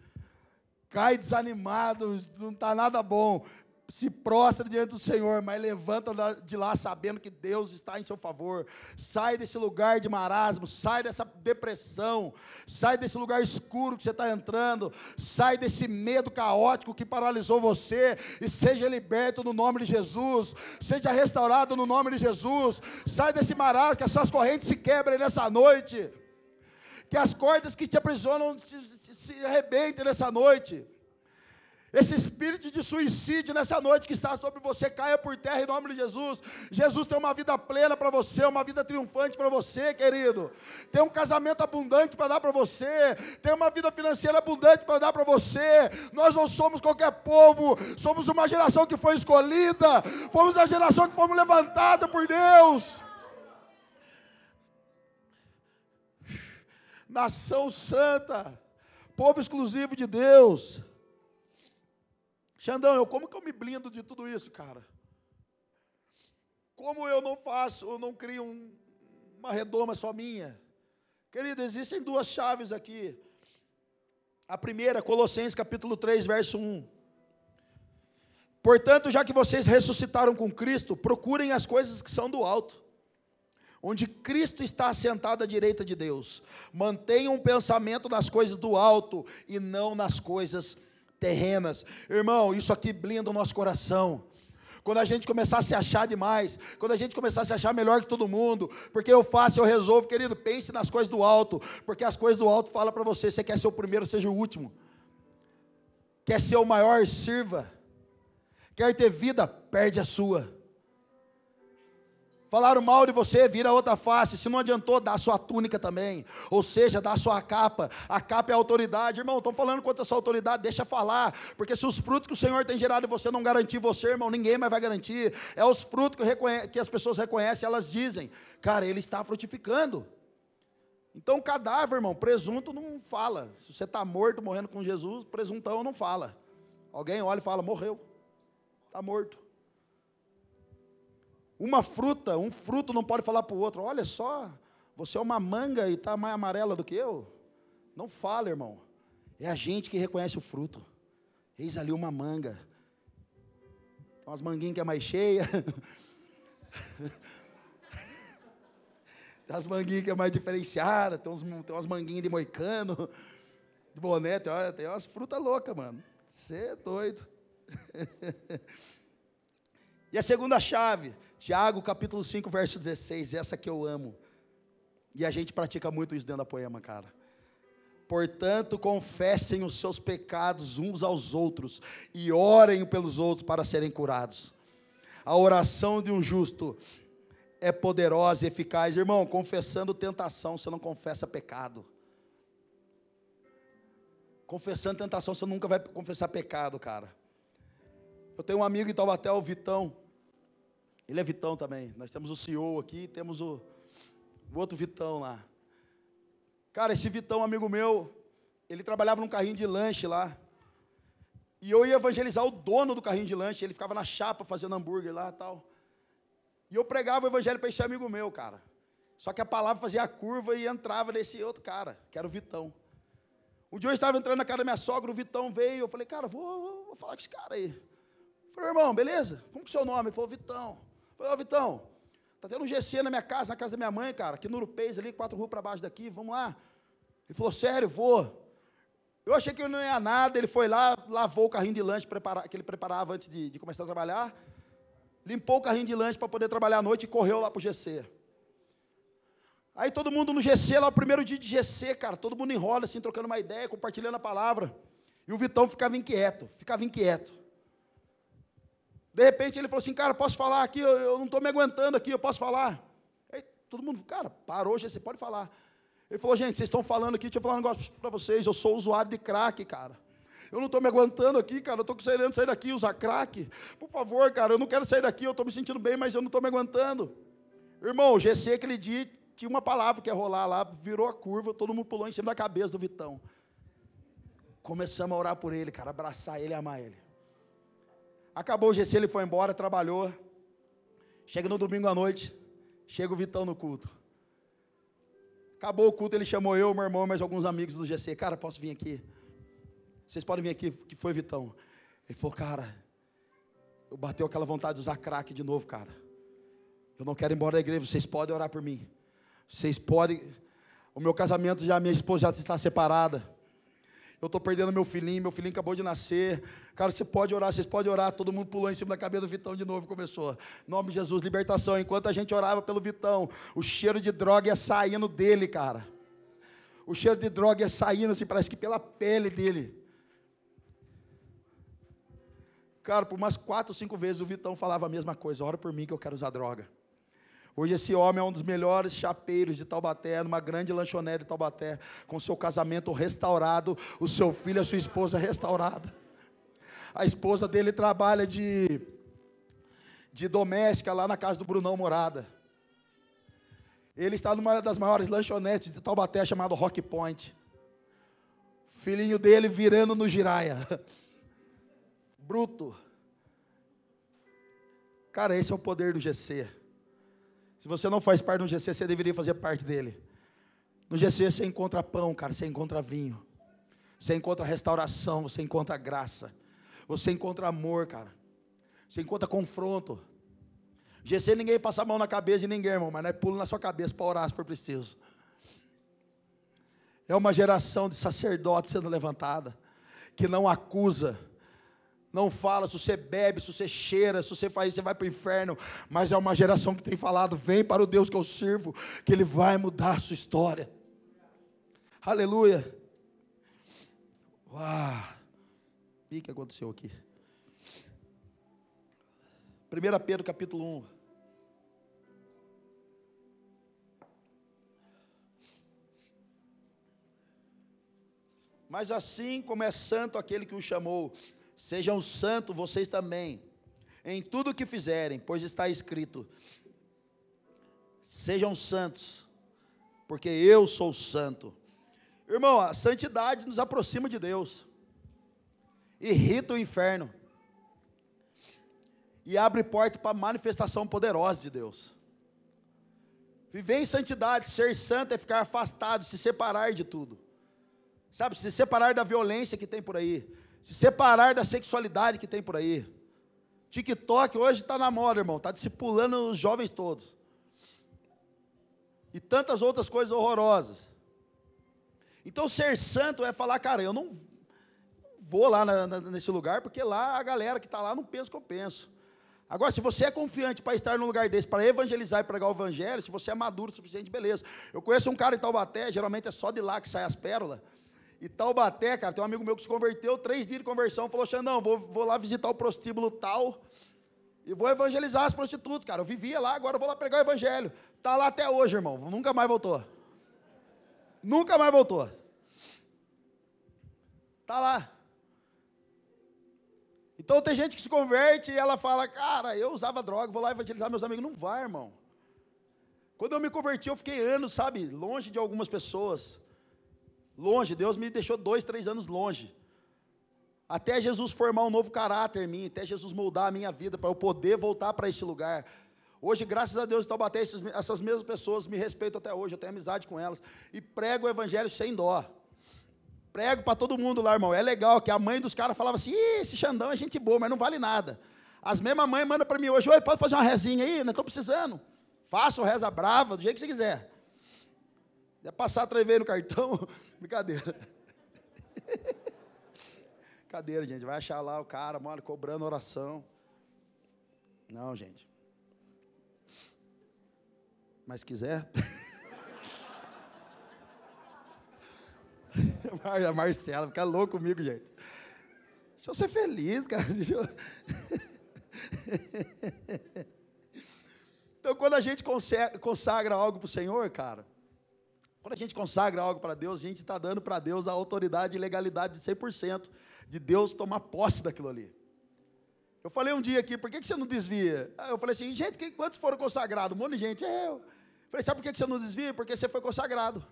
Cai desanimado, não está nada bom se prostra diante do Senhor, mas levanta de lá sabendo que Deus está em seu favor. Sai desse lugar de marasmo, sai dessa depressão, sai desse lugar escuro que você está entrando, sai desse medo caótico que paralisou você e seja liberto no nome de Jesus, seja restaurado no nome de Jesus. Sai desse marasmo, que as suas correntes se quebrem nessa noite, que as cordas que te aprisionam se, se, se arrebentem nessa noite. Esse espírito de suicídio nessa noite que está sobre você caia por terra em nome de Jesus. Jesus tem uma vida plena para você, uma vida triunfante para você, querido. Tem um casamento abundante para dar para você, tem uma vida financeira abundante para dar para você. Nós não somos qualquer povo, somos uma geração que foi escolhida, fomos a geração que fomos levantada por Deus. Nação santa, povo exclusivo de Deus. Xandão, eu, como que eu me blindo de tudo isso, cara? Como eu não faço, eu não crio um, uma redoma só minha? Querido, existem duas chaves aqui. A primeira, Colossenses capítulo 3, verso 1. Portanto, já que vocês ressuscitaram com Cristo, procurem as coisas que são do alto, onde Cristo está assentado à direita de Deus. Mantenham o pensamento nas coisas do alto e não nas coisas terrenas. Irmão, isso aqui blinda o nosso coração. Quando a gente começar a se achar demais, quando a gente começar a se achar melhor que todo mundo, porque eu faço, eu resolvo, querido, pense nas coisas do alto, porque as coisas do alto falam para você, você quer ser o primeiro, seja o último. Quer ser o maior, sirva. Quer ter vida, perde a sua. Falaram mal de você, vira outra face. Se não adiantou, dá a sua túnica também. Ou seja, dá a sua capa. A capa é a autoridade. Irmão, estão falando quanto a sua autoridade, deixa falar. Porque se os frutos que o Senhor tem gerado em você não garantir você, irmão, ninguém mais vai garantir. É os frutos que, que as pessoas reconhecem, elas dizem, cara, ele está frutificando. Então, cadáver, irmão, presunto não fala. Se você está morto, morrendo com Jesus, presuntão não fala. Alguém olha e fala, morreu. Está morto. Uma fruta, um fruto não pode falar para o outro: olha só, você é uma manga e está mais amarela do que eu. Não fala, irmão. É a gente que reconhece o fruto. Eis ali uma manga. Tem umas manguinhas que é mais cheia. *laughs* tem umas manguinhas que é mais diferenciada. Tem, uns, tem umas manguinhas de moicano. De boné. Tem, tem umas frutas loucas, mano. Você é doido. *laughs* e a segunda chave Tiago capítulo 5, verso 16, essa que eu amo. E a gente pratica muito isso dentro da poema, cara. Portanto, confessem os seus pecados uns aos outros e orem pelos outros para serem curados. A oração de um justo é poderosa e eficaz. Irmão, confessando tentação, você não confessa pecado. Confessando tentação, você nunca vai confessar pecado, cara. Eu tenho um amigo em Taubaté, o Vitão. Ele é Vitão também. Nós temos o CEO aqui, temos o, o outro Vitão lá. Cara, esse Vitão, amigo meu, ele trabalhava num carrinho de lanche lá. E eu ia evangelizar o dono do carrinho de lanche, ele ficava na chapa fazendo hambúrguer lá e tal. E eu pregava o evangelho para esse amigo meu, cara. Só que a palavra fazia a curva e entrava nesse outro cara, que era o Vitão. Um dia eu estava entrando na casa da minha sogra, o Vitão veio, eu falei, cara, vou, vou, vou falar com esse cara aí. Eu falei, irmão, beleza? Como que é o seu nome? Ele falou, Vitão. Falei, ó, Vitão, tá tendo um GC na minha casa, na casa da minha mãe, cara, aqui no Urupês, ali, quatro ruas para baixo daqui, vamos lá. Ele falou, sério, vou. Eu achei que ele não ia nada, ele foi lá, lavou o carrinho de lanche que ele preparava antes de, de começar a trabalhar, limpou o carrinho de lanche para poder trabalhar à noite e correu lá para o GC. Aí todo mundo no GC, lá o primeiro dia de GC, cara, todo mundo enrola assim, trocando uma ideia, compartilhando a palavra. E o Vitão ficava inquieto, ficava inquieto. De repente ele falou assim, cara, posso falar aqui, eu, eu não estou me aguentando aqui, eu posso falar? Aí todo mundo, cara, parou, já você pode falar. Ele falou, gente, vocês estão falando aqui, deixa eu falar um negócio para vocês, eu sou usuário de crack, cara. Eu não estou me aguentando aqui, cara. Eu estou querendo sair daqui, usar crack. Por favor, cara, eu não quero sair daqui. Eu estou me sentindo bem, mas eu não estou me aguentando. Irmão, o GC aquele dia tinha uma palavra que ia rolar lá, virou a curva, todo mundo pulou em cima da cabeça do Vitão. Começamos a orar por ele, cara, abraçar ele e amar ele. Acabou o GC, ele foi embora, trabalhou. Chega no domingo à noite, chega o Vitão no culto. Acabou o culto, ele chamou eu, meu irmão, mais alguns amigos do GC. Cara, posso vir aqui? Vocês podem vir aqui, que foi Vitão. Ele falou, cara, eu bateu aquela vontade de usar crack de novo, cara. Eu não quero ir embora da igreja, vocês podem orar por mim. Vocês podem. O meu casamento já, minha esposa já está separada. Eu estou perdendo meu filhinho, meu filhinho acabou de nascer. Cara, você pode orar, vocês podem orar. Todo mundo pulou em cima da cabeça do Vitão de novo começou. Em nome de Jesus, libertação. Enquanto a gente orava pelo Vitão, o cheiro de droga ia saindo dele, cara. O cheiro de droga ia saindo, assim, parece que pela pele dele. Cara, por umas quatro, cinco vezes o Vitão falava a mesma coisa. Ora por mim que eu quero usar droga. Hoje esse homem é um dos melhores chapeiros de Taubaté, numa grande lanchonete de Taubaté, com seu casamento restaurado, o seu filho e a sua esposa restaurada. A esposa dele trabalha de, de doméstica lá na casa do Brunão Morada. Ele está numa das maiores lanchonetes de Taubaté, chamado Rock Point. Filhinho dele virando no giraia. *laughs* Bruto. Cara, esse é o poder do GC. Se você não faz parte do GC, você deveria fazer parte dele. No GC você encontra pão, cara, você encontra vinho. Você encontra restauração, você encontra graça. Você encontra amor, cara. Você encontra confronto. GC ninguém passa a mão na cabeça de ninguém, irmão, mas não é pulo na sua cabeça para orar se for preciso. É uma geração de sacerdotes sendo levantada, que não acusa, não fala se você bebe, se você cheira, se você faz, você vai para o inferno. Mas é uma geração que tem falado: vem para o Deus que eu sirvo, que Ele vai mudar a sua história. Aleluia. Uau. O que aconteceu aqui? 1 Pedro capítulo 1. Mas assim como é santo aquele que o chamou, Sejam santos vocês também, em tudo o que fizerem, pois está escrito: Sejam santos, porque eu sou santo. Irmão, a santidade nos aproxima de Deus, irrita o inferno e abre porta para a manifestação poderosa de Deus. Viver em santidade, ser santo é ficar afastado, se separar de tudo. Sabe, se separar da violência que tem por aí, se separar da sexualidade que tem por aí. TikTok hoje está na moda, irmão, está discipulando os jovens todos. E tantas outras coisas horrorosas. Então, ser santo é falar, cara, eu não vou lá na, na, nesse lugar, porque lá a galera que está lá não pensa o que eu penso. Agora, se você é confiante para estar num lugar desse, para evangelizar e pregar o evangelho, se você é maduro o suficiente, beleza. Eu conheço um cara em Taubaté, geralmente é só de lá que sai as pérolas. E Taubaté, cara, tem um amigo meu que se converteu, três dias de conversão, falou, Xandão, vou, vou lá visitar o prostíbulo tal e vou evangelizar as prostitutas, cara. Eu vivia lá, agora eu vou lá pregar o evangelho. Está lá até hoje, irmão, nunca mais voltou. Nunca mais voltou. Está lá. Então tem gente que se converte e ela fala, cara, eu usava droga, vou lá evangelizar meus amigos. Não vai, irmão. Quando eu me converti, eu fiquei anos, sabe, longe de algumas pessoas. Longe, Deus me deixou dois, três anos longe. Até Jesus formar um novo caráter em mim, até Jesus moldar a minha vida para eu poder voltar para esse lugar. Hoje, graças a Deus, Taubaté, essas mesmas pessoas me respeitam até hoje, eu tenho amizade com elas. E prego o evangelho sem dó. Prego para todo mundo lá, irmão. É legal que a mãe dos caras falava assim: esse Xandão é gente boa, mas não vale nada. As mesmas mães mandam para mim hoje: oi, pode fazer uma rezinha aí? Não estou precisando. Faça o reza brava, do jeito que você quiser. Já passar três vezes no cartão, *laughs* brincadeira. *laughs* Brincadeira, gente. Vai achar lá o cara, mano, cobrando oração. Não, gente. Mas quiser. *laughs* A Marcela, fica louco comigo, gente. Deixa eu ser feliz, cara. Eu... então, quando a gente consagra algo para o Senhor, cara, Quando a gente consagra algo para Deus, a gente está dando para Deus a autoridade e legalidade de 100% de Deus tomar posse daquilo ali. Eu falei um dia aqui, por que, que você não desvia? Eu falei assim, gente, quantos foram consagrados? Um monte de gente. É, eu. Falei, sabe por que, que você não desvia? Porque você foi consagrado.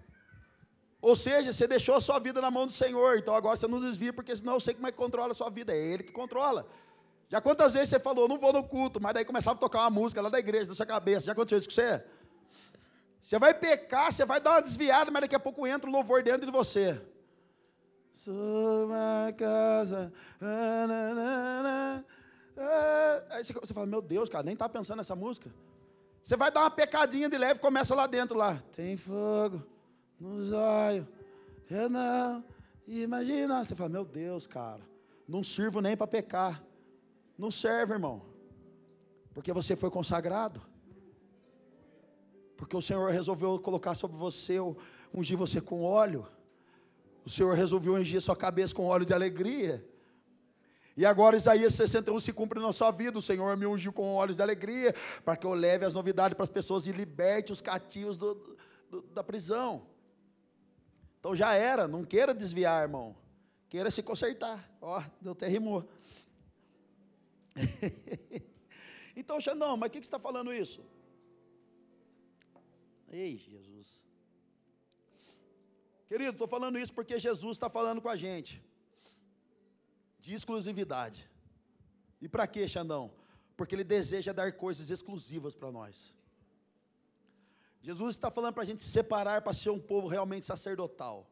Ou seja, você deixou a sua vida na mão do Senhor, então agora você não desvia, porque senão eu sei como é que controla a sua vida, é Ele que controla. Já quantas vezes você falou, não vou no culto, mas daí começava a tocar uma música lá da igreja, na sua cabeça, já aconteceu isso com você? Você vai pecar, você vai dar uma desviada, mas daqui a pouco entra o louvor dentro de você. Sua casa. Aí você fala, meu Deus, cara, nem está pensando nessa música. Você vai dar uma pecadinha de leve, começa lá dentro lá. Tem fogo nos olhos. Eu não. Imagina. Você fala, meu Deus, cara, não sirvo nem para pecar. Não serve, irmão. Porque você foi consagrado. Porque o Senhor resolveu colocar sobre você, ungir você com óleo. O Senhor resolveu ungir sua cabeça com óleo de alegria. E agora Isaías 61 se cumpre na sua vida. O Senhor me ungiu com olhos de alegria, para que eu leve as novidades para as pessoas e liberte os cativos do, do, da prisão. Então já era, não queira desviar, irmão. Queira se consertar. Ó, deu até rimou. *laughs* então, Xandão, mas o que, que você está falando isso? Ei, Jesus. Querido, estou falando isso porque Jesus está falando com a gente de exclusividade. E para quê, Xandão? Porque ele deseja dar coisas exclusivas para nós. Jesus está falando para a gente se separar para ser um povo realmente sacerdotal.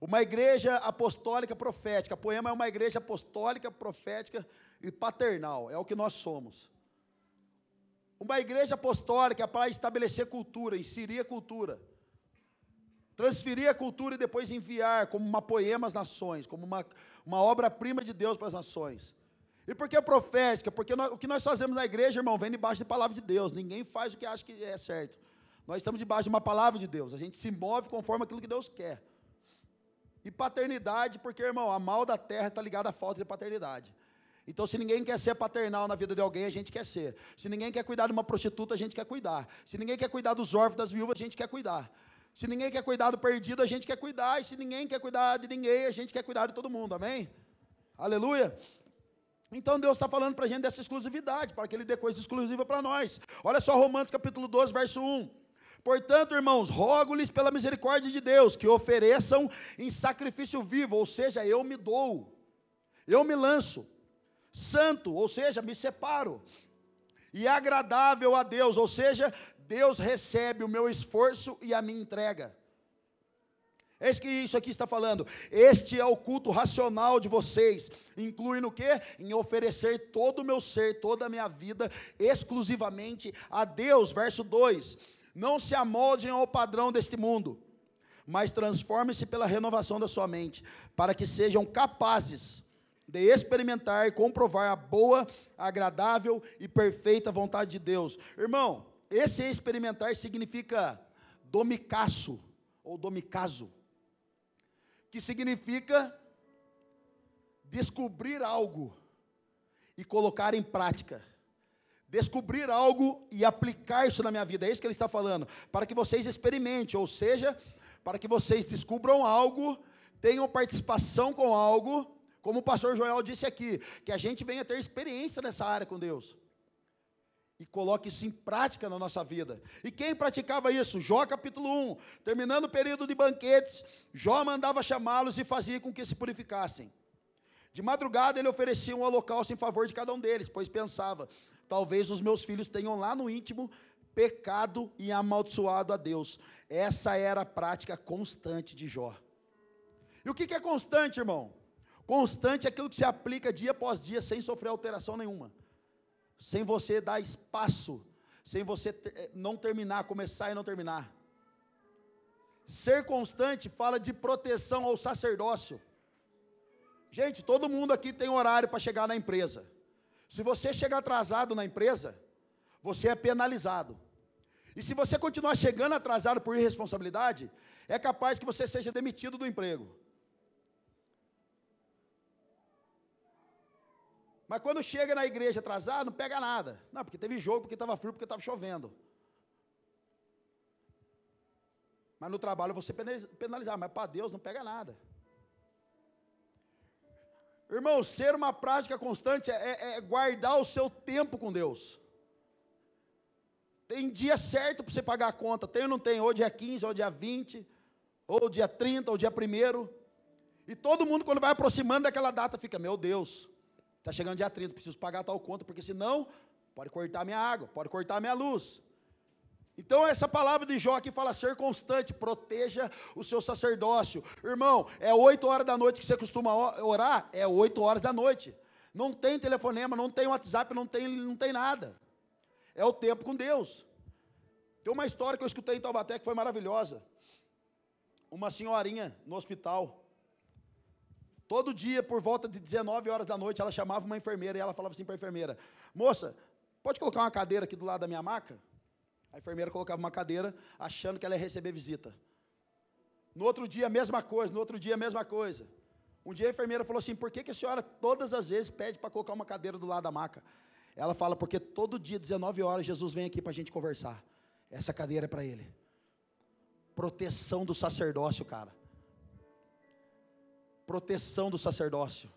Uma igreja apostólica profética. Poema é uma igreja apostólica, profética e paternal. É o que nós somos. Uma igreja apostólica é para estabelecer cultura, inserir cultura. Transferir a cultura e depois enviar como uma poema às nações, como uma, uma obra-prima de Deus para as nações. E por que profética? Porque nós, o que nós fazemos na igreja, irmão, vem debaixo da palavra de Deus. Ninguém faz o que acha que é certo. Nós estamos debaixo de uma palavra de Deus. A gente se move conforme aquilo que Deus quer. E paternidade, porque, irmão, a mal da terra está ligada à falta de paternidade. Então, se ninguém quer ser paternal na vida de alguém, a gente quer ser. Se ninguém quer cuidar de uma prostituta, a gente quer cuidar. Se ninguém quer cuidar dos órfãos, das viúvas, a gente quer cuidar. Se ninguém quer cuidar do perdido, a gente quer cuidar. E se ninguém quer cuidar de ninguém, a gente quer cuidar de todo mundo. Amém? Aleluia. Então Deus está falando para a gente dessa exclusividade, para que Ele dê coisa exclusiva para nós. Olha só Romanos capítulo 12, verso 1. Portanto, irmãos, rogo-lhes pela misericórdia de Deus que ofereçam em sacrifício vivo, ou seja, eu me dou, eu me lanço, santo, ou seja, me separo, e agradável a Deus, ou seja, Deus recebe o meu esforço e a minha entrega. É isso que isso aqui está falando. Este é o culto racional de vocês. Inclui no quê? Em oferecer todo o meu ser, toda a minha vida, exclusivamente a Deus. Verso 2: Não se amoldem ao padrão deste mundo, mas transformem-se pela renovação da sua mente, para que sejam capazes de experimentar e comprovar a boa, agradável e perfeita vontade de Deus. Irmão, esse experimentar significa domicaço, ou domicaso, que significa descobrir algo e colocar em prática. Descobrir algo e aplicar isso na minha vida, é isso que ele está falando, para que vocês experimentem, ou seja, para que vocês descubram algo, tenham participação com algo, como o pastor Joel disse aqui, que a gente venha ter experiência nessa área com Deus e coloque isso em prática na nossa vida. E quem praticava isso? Jó capítulo 1. Terminando o período de banquetes, Jó mandava chamá-los e fazia com que se purificassem. De madrugada ele oferecia um holocausto em favor de cada um deles, pois pensava: talvez os meus filhos tenham lá no íntimo pecado e amaldiçoado a Deus. Essa era a prática constante de Jó. E o que é constante, irmão? Constante é aquilo que se aplica dia após dia sem sofrer alteração nenhuma sem você dar espaço, sem você eh, não terminar, começar e não terminar. Ser constante fala de proteção ao sacerdócio. Gente, todo mundo aqui tem horário para chegar na empresa. Se você chegar atrasado na empresa, você é penalizado. E se você continuar chegando atrasado por irresponsabilidade, é capaz que você seja demitido do emprego. Mas quando chega na igreja atrasado, não pega nada. Não, porque teve jogo, porque estava frio, porque estava chovendo. Mas no trabalho você penalizar, mas para Deus não pega nada. Irmão, ser uma prática constante é, é, é guardar o seu tempo com Deus. Tem dia certo para você pagar a conta, tem ou não tem? Ou dia 15, ou dia 20, ou dia 30, ou dia 1. E todo mundo, quando vai aproximando daquela data, fica: Meu Deus, está chegando dia 30, preciso pagar tal conta, porque senão pode cortar minha água, pode cortar minha luz. Então, essa palavra de Jó aqui fala ser constante, proteja o seu sacerdócio. Irmão, é 8 horas da noite que você costuma orar? É 8 horas da noite. Não tem telefonema, não tem WhatsApp, não tem, não tem nada. É o tempo com Deus. Tem uma história que eu escutei em Taubaté que foi maravilhosa. Uma senhorinha no hospital. Todo dia, por volta de 19 horas da noite, ela chamava uma enfermeira e ela falava assim para a enfermeira: Moça, pode colocar uma cadeira aqui do lado da minha maca? A enfermeira colocava uma cadeira, achando que ela ia receber visita. No outro dia, a mesma coisa, no outro dia, a mesma coisa. Um dia a enfermeira falou assim: por que, que a senhora todas as vezes pede para colocar uma cadeira do lado da maca? Ela fala: porque todo dia, 19 horas, Jesus vem aqui para a gente conversar. Essa cadeira é para ele. Proteção do sacerdócio, cara. Proteção do sacerdócio.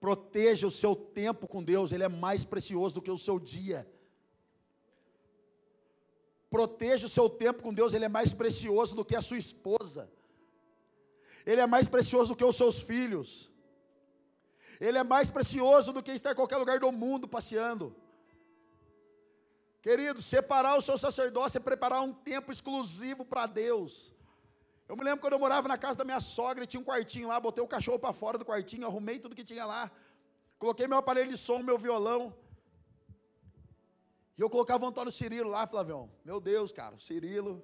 Proteja o seu tempo com Deus, ele é mais precioso do que o seu dia. Proteja o seu tempo com Deus, ele é mais precioso do que a sua esposa. Ele é mais precioso do que os seus filhos. Ele é mais precioso do que estar em qualquer lugar do mundo passeando. Querido, separar o seu sacerdócio é preparar um tempo exclusivo para Deus. Eu me lembro quando eu morava na casa da minha sogra, tinha um quartinho lá, botei o cachorro para fora do quartinho, arrumei tudo que tinha lá. Coloquei meu aparelho de som, meu violão. E eu colocava o Antônio Cirilo lá, Flavião. Meu Deus, cara, o Cirilo.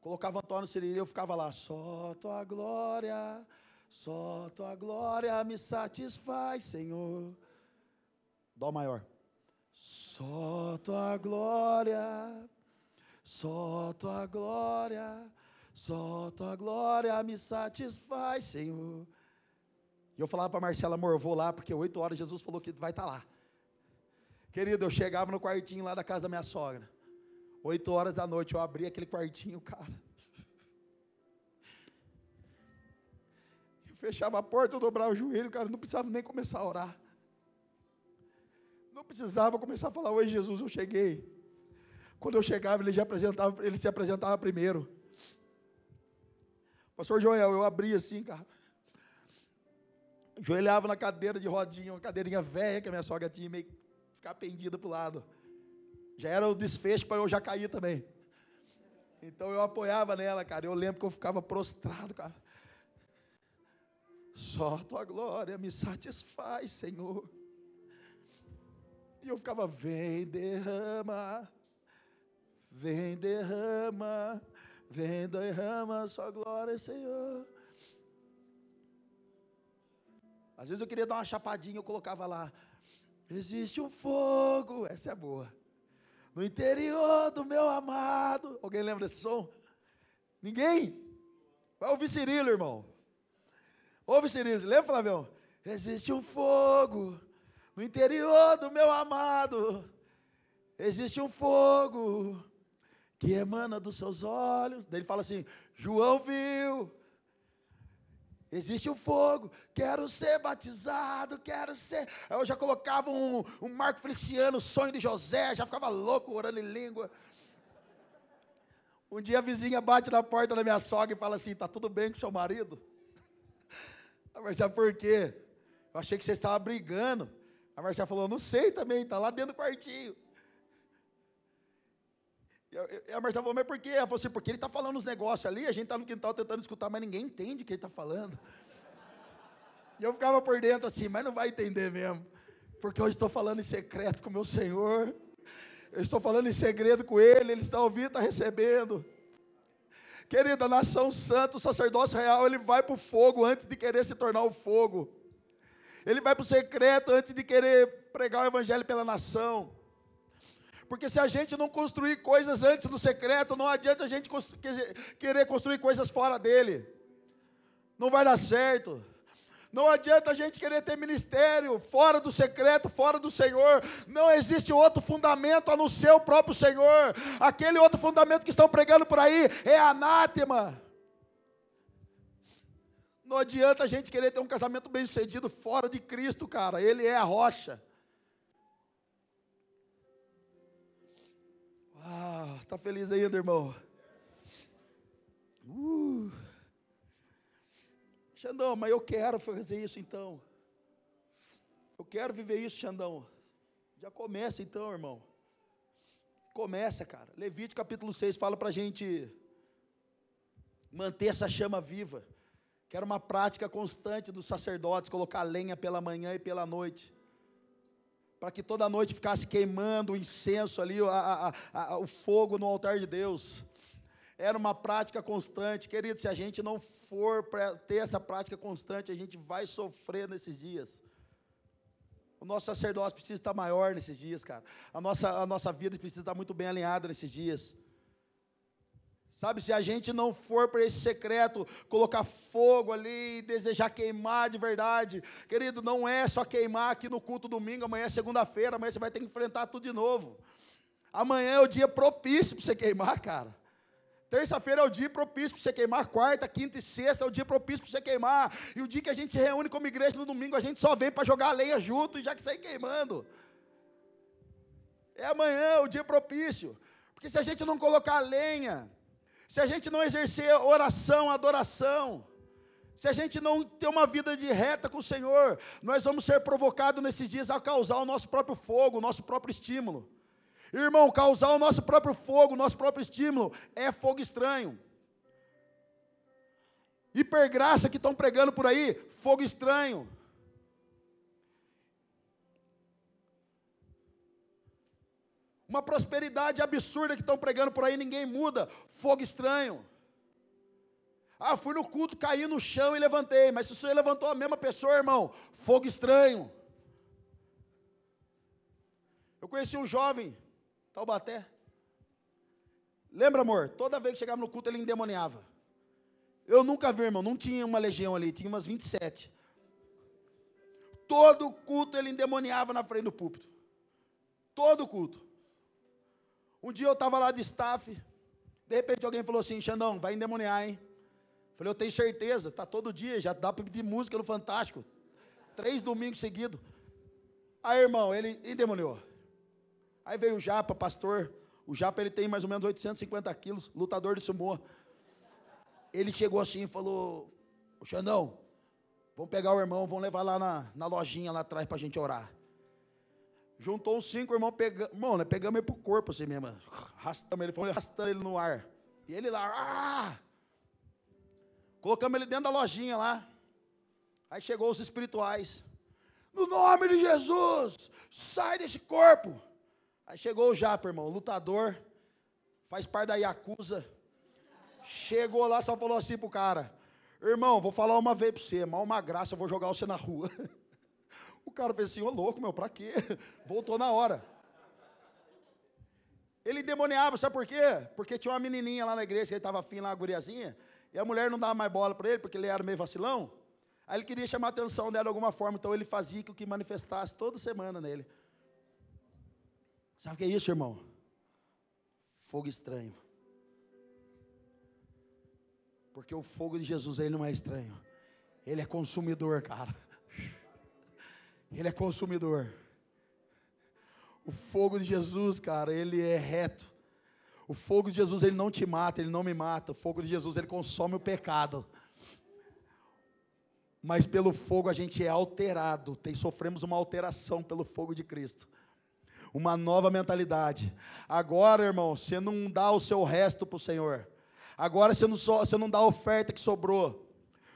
Colocava o Antônio Cirilo e eu ficava lá. Só tua glória, só tua glória me satisfaz, Senhor. Dó maior. Só tua glória, só tua glória, só tua glória me satisfaz, Senhor. E eu falava para Marcela, amor, vou lá, porque oito horas Jesus falou que vai estar tá lá. Querido, eu chegava no quartinho lá da casa da minha sogra. Oito horas da noite eu abria aquele quartinho, cara. *laughs* Eu fechava a porta, eu dobrava o joelho, cara, não precisava nem começar a orar. Não precisava começar a falar, oi Jesus, eu cheguei. Quando eu chegava, ele já apresentava, ele se apresentava primeiro. Pastor Joel, eu abria assim, cara. Joelhava na cadeira de rodinha, uma cadeirinha velha que a minha sogra tinha, meio ficar pendida para o lado. Já era o desfecho para eu já cair também. Então eu apoiava nela, cara. Eu lembro que eu ficava prostrado, cara. Só a tua glória me satisfaz, Senhor. E eu ficava, vem, derrama, vem, derrama, vem, derrama, sua glória, Senhor. Às vezes eu queria dar uma chapadinha, eu colocava lá, Existe um fogo, essa é boa. No interior do meu amado. Alguém lembra desse som? Ninguém? Vai ouvir Cirilo, irmão. Ouve Cirilo, lembra, Flavião? Existe um fogo no interior do meu amado. Existe um fogo que emana dos seus olhos. Daí ele fala assim: João viu Existe um fogo, quero ser batizado, quero ser. Eu já colocava um, um Marco Feliciano, sonho de José, já ficava louco orando em língua. Um dia a vizinha bate na porta da minha sogra e fala assim: Está tudo bem com seu marido? A Marcia, por quê? Eu achei que você estava brigando. A Marcia falou: Não sei também, está lá dentro do quartinho. E a Marcela falou, mas por quê? Ela falou assim, porque ele está falando uns negócios ali, a gente está no quintal tentando escutar, mas ninguém entende o que ele está falando. E eu ficava por dentro assim, mas não vai entender mesmo. Porque hoje estou falando em secreto com o meu Senhor. Eu estou falando em segredo com Ele, Ele está ouvindo, está recebendo. Querida, nação santa, o sacerdócio real, ele vai para o fogo antes de querer se tornar o fogo. Ele vai para o secreto antes de querer pregar o evangelho pela nação. Porque se a gente não construir coisas antes do secreto, não adianta a gente querer construir coisas fora dele. Não vai dar certo. Não adianta a gente querer ter ministério fora do secreto, fora do Senhor. Não existe outro fundamento a não ser o próprio Senhor. Aquele outro fundamento que estão pregando por aí é anátema. Não adianta a gente querer ter um casamento bem sucedido fora de Cristo, cara. Ele é a rocha. Ah, tá feliz ainda, irmão? Uh. Xandão, mas eu quero fazer isso então. Eu quero viver isso, Xandão. Já começa então, irmão. Começa, cara. Levítico capítulo 6 fala para a gente manter essa chama viva. Que era uma prática constante dos sacerdotes, colocar lenha pela manhã e pela noite. Para que toda noite ficasse queimando o incenso ali, a, a, a, o fogo no altar de Deus. Era uma prática constante. Querido, se a gente não for ter essa prática constante, a gente vai sofrer nesses dias. O nosso sacerdócio precisa estar maior nesses dias, cara. A nossa, a nossa vida precisa estar muito bem alinhada nesses dias. Sabe, se a gente não for para esse secreto, colocar fogo ali, desejar queimar de verdade, querido, não é só queimar aqui no culto domingo, amanhã é segunda-feira, amanhã você vai ter que enfrentar tudo de novo. Amanhã é o dia propício para você queimar, cara. Terça-feira é o dia propício para você queimar. Quarta, quinta e sexta é o dia propício para você queimar. E o dia que a gente se reúne como igreja no domingo, a gente só vem para jogar a lenha junto e já que sair queimando. É amanhã o dia propício. Porque se a gente não colocar lenha, se a gente não exercer oração, adoração, se a gente não ter uma vida de reta com o Senhor, nós vamos ser provocados nesses dias a causar o nosso próprio fogo, o nosso próprio estímulo. Irmão, causar o nosso próprio fogo, o nosso próprio estímulo, é fogo estranho. Hipergraça que estão pregando por aí, fogo estranho. Uma prosperidade absurda que estão pregando por aí, ninguém muda, fogo estranho. Ah, fui no culto, caí no chão e levantei, mas se você levantou a mesma pessoa, irmão, fogo estranho. Eu conheci um jovem, Taubaté. Lembra, amor? Toda vez que chegava no culto, ele endemoniava. Eu nunca vi, irmão, não tinha uma legião ali, tinha umas 27. Todo culto ele endemoniava na frente do púlpito. Todo culto. Um dia eu estava lá de staff, de repente alguém falou assim: Xandão, vai endemoniar, hein? Falei, eu tenho certeza, tá todo dia, já dá para pedir música no Fantástico. Três domingos seguidos. Aí, irmão, ele endemoniou. Aí veio o Japa, pastor. O Japa ele tem mais ou menos 850 quilos, lutador de sumô. Ele chegou assim e falou: Xandão, vamos pegar o irmão, vamos levar lá na, na lojinha lá atrás para a gente orar. Juntou os cinco irmãos, pegamos, irmão, né, pegamos ele pro corpo assim mesmo. Arrastamos ele, fomos arrastando ele no ar. E ele lá, ah! colocamos ele dentro da lojinha lá. Aí chegou os espirituais. No nome de Jesus, sai desse corpo. Aí chegou o Japa, irmão, lutador, faz parte da Yakuza. Chegou lá, só falou assim pro cara: Irmão, vou falar uma vez para você, mal uma graça, eu vou jogar você na rua. *laughs* O cara fez assim: Ô louco, meu, pra quê? *laughs* Voltou na hora. Ele demoniava, sabe por quê? Porque tinha uma menininha lá na igreja que ele estava afim lá, a guriazinha, e a mulher não dava mais bola para ele, porque ele era meio vacilão. Aí ele queria chamar a atenção dela de alguma forma, então ele fazia que o que manifestasse toda semana nele. Sabe o que é isso, irmão? Fogo estranho. Porque o fogo de Jesus, ele não é estranho. Ele é consumidor, cara. Ele é consumidor. O fogo de Jesus, cara, ele é reto. O fogo de Jesus, ele não te mata, ele não me mata. O fogo de Jesus, ele consome o pecado. Mas pelo fogo a gente é alterado, tem, sofremos uma alteração pelo fogo de Cristo. Uma nova mentalidade. Agora, irmão, você não dá o seu resto para o Senhor. Agora você não, você não dá a oferta que sobrou.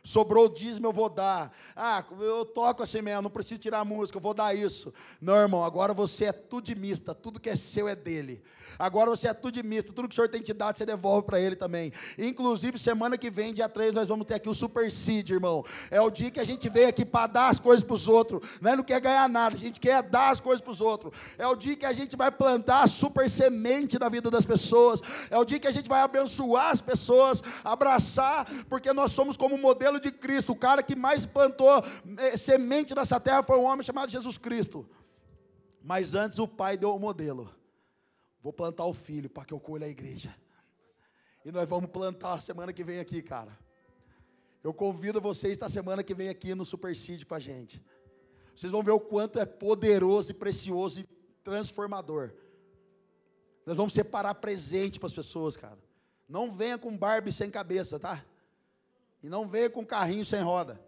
Sobrou o dízimo, eu vou dar. Ah, eu toco assim mesmo, não preciso tirar a música, eu vou dar isso. Não, irmão, agora você é tudo mista, tudo que é seu é dele. Agora você é tudo mista, tudo que o Senhor tem te dado, você devolve para Ele também. Inclusive, semana que vem, dia 3, nós vamos ter aqui o Super Seed, irmão. É o dia que a gente veio aqui para dar as coisas para os outros. Nós não quer ganhar nada, a gente quer dar as coisas para os outros. É o dia que a gente vai plantar a super semente na vida das pessoas. É o dia que a gente vai abençoar as pessoas, abraçar, porque nós somos como modelo de Cristo. O cara que mais plantou eh, semente nessa terra foi um homem chamado Jesus Cristo. Mas antes o pai deu o modelo. Vou plantar o filho para que eu colhe a igreja. E nós vamos plantar semana que vem aqui, cara. Eu convido vocês esta semana que vem aqui no Super Seed com a gente. Vocês vão ver o quanto é poderoso e precioso e transformador. Nós vamos separar presente para as pessoas, cara. Não venha com Barbie sem cabeça, tá? E não venha com carrinho sem roda.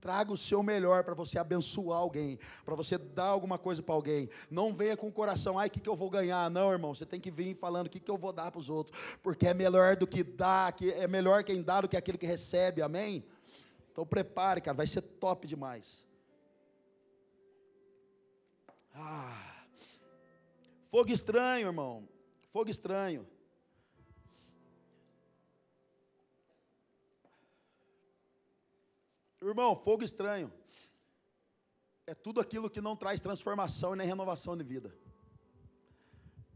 Traga o seu melhor para você abençoar alguém, para você dar alguma coisa para alguém. Não venha com o coração, ai, o que, que eu vou ganhar? Não, irmão, você tem que vir falando o que, que eu vou dar para os outros, porque é melhor do que dar, que é melhor quem dá do que aquele que recebe, amém? Então prepare, cara, vai ser top demais. Ah, fogo estranho, irmão, fogo estranho. Irmão, fogo estranho é tudo aquilo que não traz transformação e nem renovação de vida.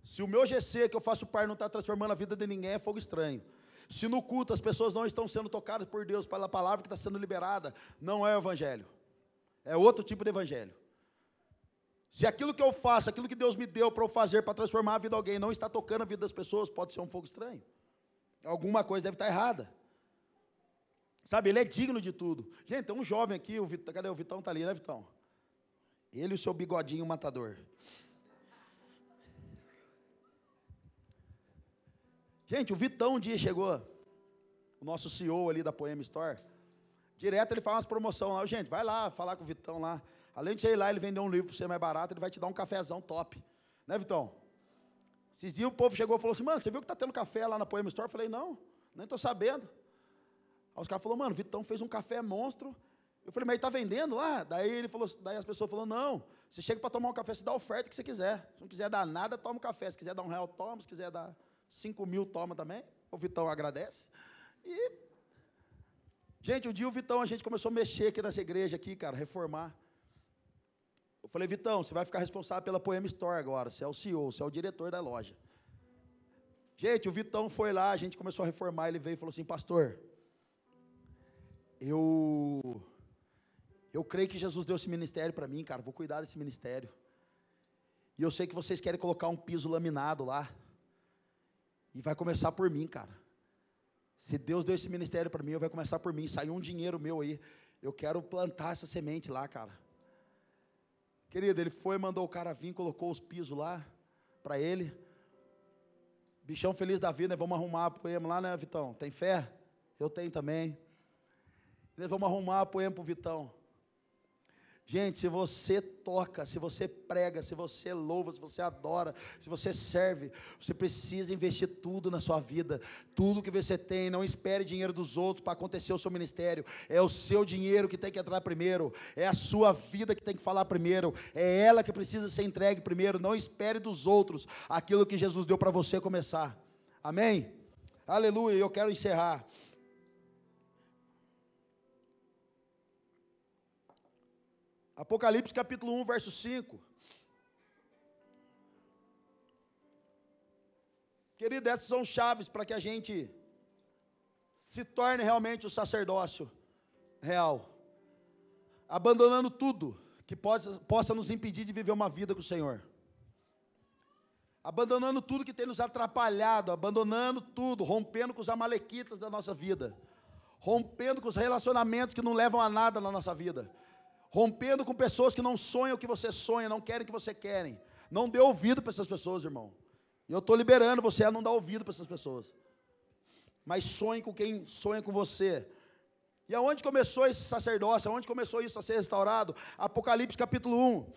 Se o meu GC que eu faço par não está transformando a vida de ninguém, é fogo estranho. Se no culto as pessoas não estão sendo tocadas por Deus pela palavra que está sendo liberada, não é o evangelho. É outro tipo de evangelho. Se aquilo que eu faço, aquilo que Deus me deu para eu fazer para transformar a vida de alguém, não está tocando a vida das pessoas, pode ser um fogo estranho. Alguma coisa deve estar errada. Sabe, ele é digno de tudo. Gente, tem um jovem aqui, o Vitão, cadê o Vitão? Está ali, né, Vitão? Ele e o seu bigodinho matador. Gente, o Vitão um dia chegou, o nosso CEO ali da Poema Store. Direto ele faz umas promoções lá. Gente, vai lá falar com o Vitão lá. Além de você ir lá, ele vender um livro para você mais barato, ele vai te dar um cafezão top. Né, Vitão? Esses dias o povo chegou e falou assim, mano, você viu que está tendo café lá na Poema Store? Eu falei, não, nem estou sabendo. Aí os caras falaram, mano, Vitão fez um café monstro. Eu falei, mas ele está vendendo lá? Daí ele falou, daí as pessoas falaram, não, você chega para tomar um café, você dá a oferta que você quiser. Se não quiser dar nada, toma um café. Se quiser dar um real, toma. Se quiser dar cinco mil, toma também. O Vitão agradece. E, gente, um dia o Vitão, a gente começou a mexer aqui nessa igreja aqui, cara, reformar. Eu falei, Vitão, você vai ficar responsável pela Poema Store agora. Você é o CEO, você é o diretor da loja. Gente, o Vitão foi lá, a gente começou a reformar, ele veio e falou assim, pastor, eu eu creio que Jesus deu esse ministério para mim, cara. Vou cuidar desse ministério. E eu sei que vocês querem colocar um piso laminado lá. E vai começar por mim, cara. Se Deus deu esse ministério para mim, vai começar por mim. Saiu um dinheiro meu aí. Eu quero plantar essa semente lá, cara. Querido, ele foi, mandou o cara vir, colocou os pisos lá para ele. Bichão feliz da vida, né? Vamos arrumar o poema lá, né, Vitão? Tem fé? Eu tenho também. Nós vamos arrumar poema para o Vitão. Gente, se você toca, se você prega, se você louva, se você adora, se você serve, você precisa investir tudo na sua vida, tudo que você tem. Não espere dinheiro dos outros para acontecer o seu ministério. É o seu dinheiro que tem que entrar primeiro, é a sua vida que tem que falar primeiro, é ela que precisa ser entregue primeiro. Não espere dos outros aquilo que Jesus deu para você começar. Amém? Aleluia. Eu quero encerrar. Apocalipse capítulo 1, verso 5. Querido, essas são chaves para que a gente se torne realmente o sacerdócio real, abandonando tudo que pode, possa nos impedir de viver uma vida com o Senhor, abandonando tudo que tem nos atrapalhado, abandonando tudo, rompendo com os amalequitas da nossa vida, rompendo com os relacionamentos que não levam a nada na nossa vida rompendo com pessoas que não sonham o que você sonha, não querem o que você querem. Não dê ouvido para essas pessoas, irmão. E eu estou liberando você a não dar ouvido para essas pessoas. Mas sonhe com quem sonha com você. E aonde começou esse sacerdócio? Aonde começou isso a ser restaurado? Apocalipse capítulo 1.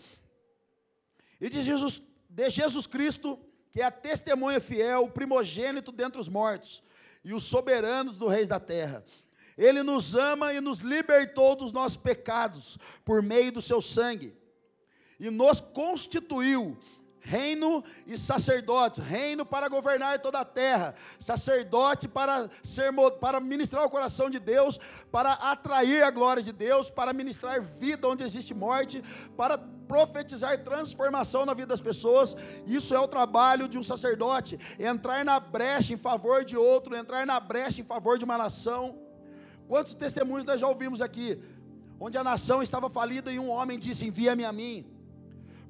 E de Jesus, de Jesus Cristo, que é a testemunha fiel, o primogênito dentre os mortos, e os soberanos do reis da terra, ele nos ama e nos libertou dos nossos pecados por meio do seu sangue. E nos constituiu reino e sacerdote, reino para governar toda a terra, sacerdote para ser para ministrar o coração de Deus, para atrair a glória de Deus, para ministrar vida onde existe morte, para profetizar transformação na vida das pessoas. Isso é o trabalho de um sacerdote, entrar na brecha em favor de outro, entrar na brecha em favor de uma nação. Quantos testemunhos nós já ouvimos aqui? Onde a nação estava falida e um homem disse: Envia-me a mim.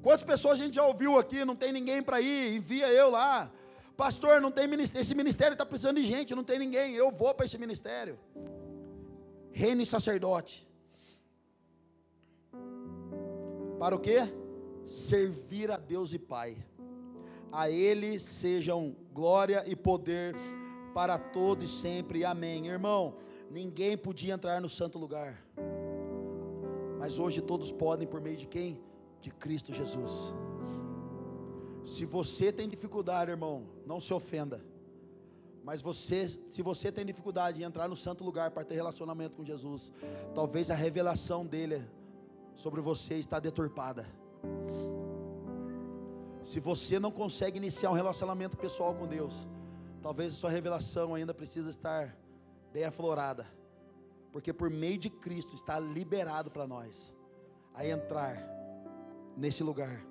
Quantas pessoas a gente já ouviu aqui? Não tem ninguém para ir, envia eu lá. Pastor, não tem ministério, esse ministério está precisando de gente, não tem ninguém, eu vou para esse ministério. Reino e sacerdote. Para o quê? Servir a Deus e Pai. A Ele sejam glória e poder para todo e sempre. Amém. Irmão, ninguém podia entrar no santo lugar. Mas hoje todos podem por meio de quem? De Cristo Jesus. Se você tem dificuldade, irmão, não se ofenda. Mas você, se você tem dificuldade em entrar no santo lugar para ter relacionamento com Jesus, talvez a revelação dele sobre você está deturpada. Se você não consegue iniciar um relacionamento pessoal com Deus, talvez a sua revelação ainda precisa estar bem aflorada, porque por meio de Cristo está liberado para nós a entrar nesse lugar.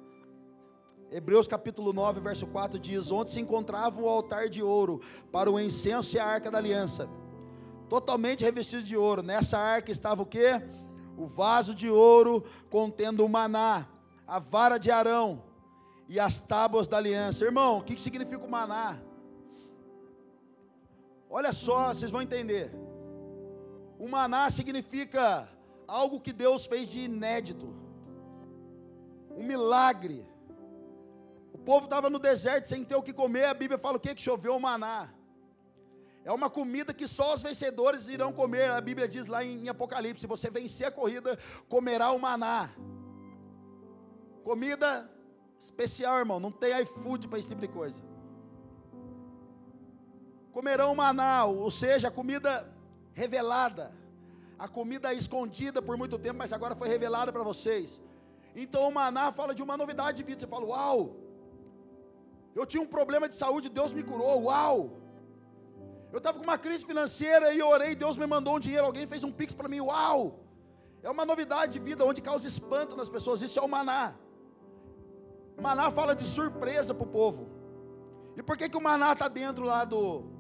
Hebreus capítulo 9, verso 4 diz: Onde se encontrava o altar de ouro para o incenso e a arca da aliança, totalmente revestido de ouro. Nessa arca estava o que? O vaso de ouro contendo o maná, a vara de Arão e as tábuas da aliança. Irmão, o que, significa o maná? Olha só, vocês vão entender. O maná significa algo que Deus fez de inédito, um milagre povo estava no deserto sem ter o que comer, a Bíblia fala o que? Que choveu o maná. É uma comida que só os vencedores irão comer. A Bíblia diz lá em, Apocalipse: se você vencer a corrida, comerá o maná. Comida especial, irmão. Não tem iFood para esse tipo de coisa. Comerão maná, ou seja, a comida revelada. A comida escondida por muito tempo, mas agora foi revelada para vocês. Então o maná fala de uma novidade de vida. Você fala, uau, eu tinha um problema de saúde, Deus me curou. Uau! Eu estava com uma crise financeira e orei, Deus me mandou um dinheiro, alguém fez um pix para mim. Uau! É uma novidade de vida onde causa espanto nas pessoas. Isso é o maná. Maná fala de surpresa para o povo. E por que, que o maná está dentro lá do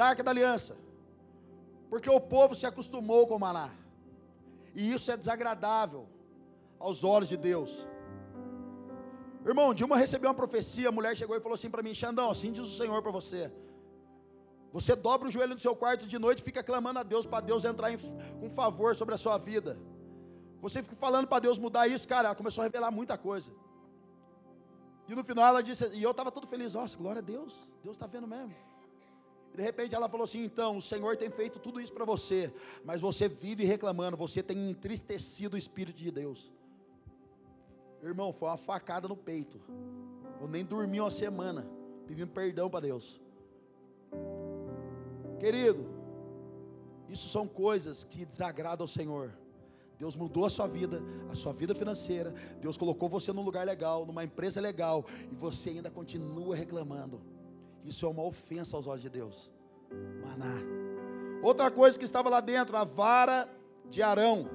da Arca da Aliança? Porque o povo se acostumou com o maná. E isso é desagradável aos olhos de Deus. Irmão, Dilma recebeu uma profecia, a mulher chegou e falou assim para mim: Xandão, assim diz o Senhor para você. Você dobra o joelho no seu quarto de noite e fica clamando a Deus para Deus entrar com favor sobre a sua vida. Você fica falando para Deus mudar isso, cara. Ela começou a revelar muita coisa. E no final ela disse, e eu estava todo feliz, nossa, glória a Deus, Deus está vendo mesmo. De repente ela falou assim: então, o Senhor tem feito tudo isso para você, mas você vive reclamando, você tem entristecido o Espírito de Deus. Irmão, foi uma facada no peito. Eu nem dormi uma semana pedindo perdão para Deus. Querido, isso são coisas que desagradam ao Senhor. Deus mudou a sua vida, a sua vida financeira. Deus colocou você num lugar legal, numa empresa legal, e você ainda continua reclamando. Isso é uma ofensa aos olhos de Deus. Maná. Outra coisa que estava lá dentro, a vara de Arão.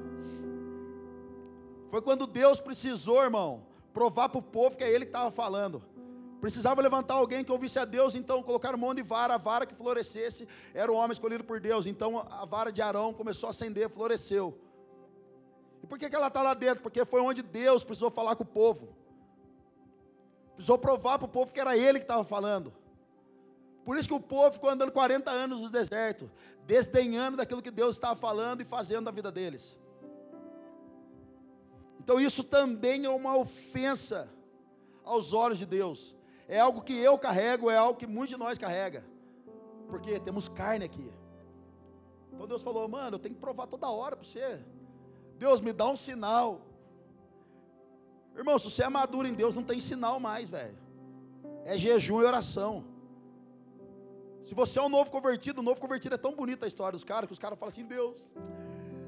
Foi quando Deus precisou, irmão, provar para o povo que é Ele que estava falando. Precisava levantar alguém que ouvisse a Deus, então colocaram um monte de vara, a vara que florescesse, era o homem escolhido por Deus. Então a vara de Arão começou a acender, floresceu. E por que, que ela está lá dentro? Porque foi onde Deus precisou falar com o povo. Precisou provar para o povo que era Ele que estava falando. Por isso que o povo ficou andando 40 anos no deserto, desdenhando daquilo que Deus estava falando e fazendo na vida deles. Então isso também é uma ofensa aos olhos de Deus. É algo que eu carrego, é algo que muitos de nós carrega. Porque temos carne aqui. Então Deus falou: "Mano, eu tenho que provar toda hora para você. Deus me dá um sinal. Irmão, se você é maduro em Deus, não tem sinal mais, velho. É jejum e oração. Se você é um novo convertido, o novo convertido é tão bonita a história dos caras, que os caras falam assim: Deus,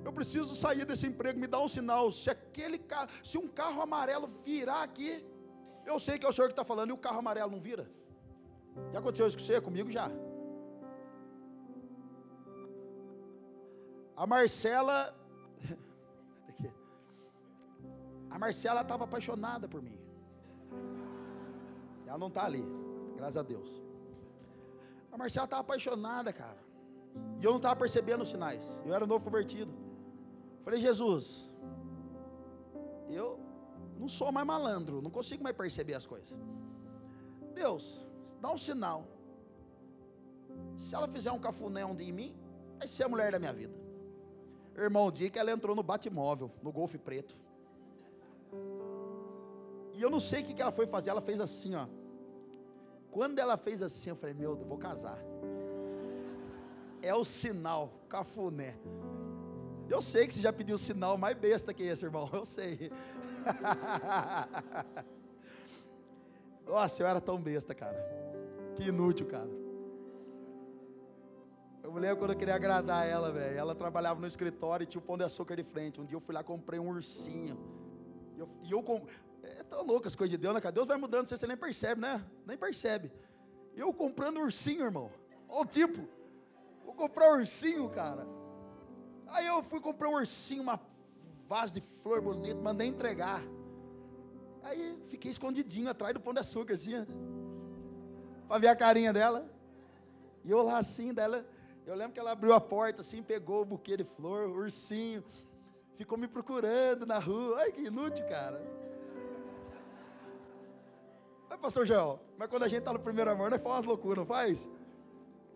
eu preciso sair desse emprego, me dá um sinal. Se aquele carro, se um carro amarelo virar aqui, eu sei que é o senhor que está falando, e o carro amarelo não vira. Já aconteceu isso com você? Comigo já. A Marcela. *laughs* A Marcela estava apaixonada por mim. Ela não está ali, graças a Deus. Marcela estava apaixonada, cara. E eu não estava percebendo os sinais. Eu era novo convertido. Falei, Jesus, eu não sou mais malandro, não consigo mais perceber as coisas. Deus, dá um sinal. Se ela fizer um cafuné em mim, vai ser a mulher da minha vida. Irmão, o dia que ela entrou no Batmóvel, no Golfe Preto. E eu não sei o que ela foi fazer, ela fez assim, ó. Quando ela fez assim, eu falei, meu Deus, vou casar. É o sinal, cafuné. Eu sei que você já pediu o sinal mais besta que esse, irmão. Eu sei. *laughs* Nossa, eu era tão besta, cara. Que inútil, cara. Eu me lembro quando eu queria agradar ela, velho. Ela trabalhava no escritório e tinha o pão de açúcar de frente. Um dia eu fui lá e comprei um ursinho. E eu, e eu tão louco as coisas de Deus, né? Deus vai mudando, você nem percebe, né? Nem percebe. Eu comprando ursinho, irmão. Olha o tipo. Vou comprar ursinho, cara. Aí eu fui comprar um ursinho, uma vaso de flor bonito, mandei entregar. Aí fiquei escondidinho atrás do pão de açúcar, assim, para ver a carinha dela. E eu lá assim, dela. Eu lembro que ela abriu a porta assim, pegou o buquê de flor, o ursinho, ficou me procurando na rua. Ai, que inútil, cara. Ai, pastor Joel, mas quando a gente está no primeiro amor, nós faz umas loucuras, não faz?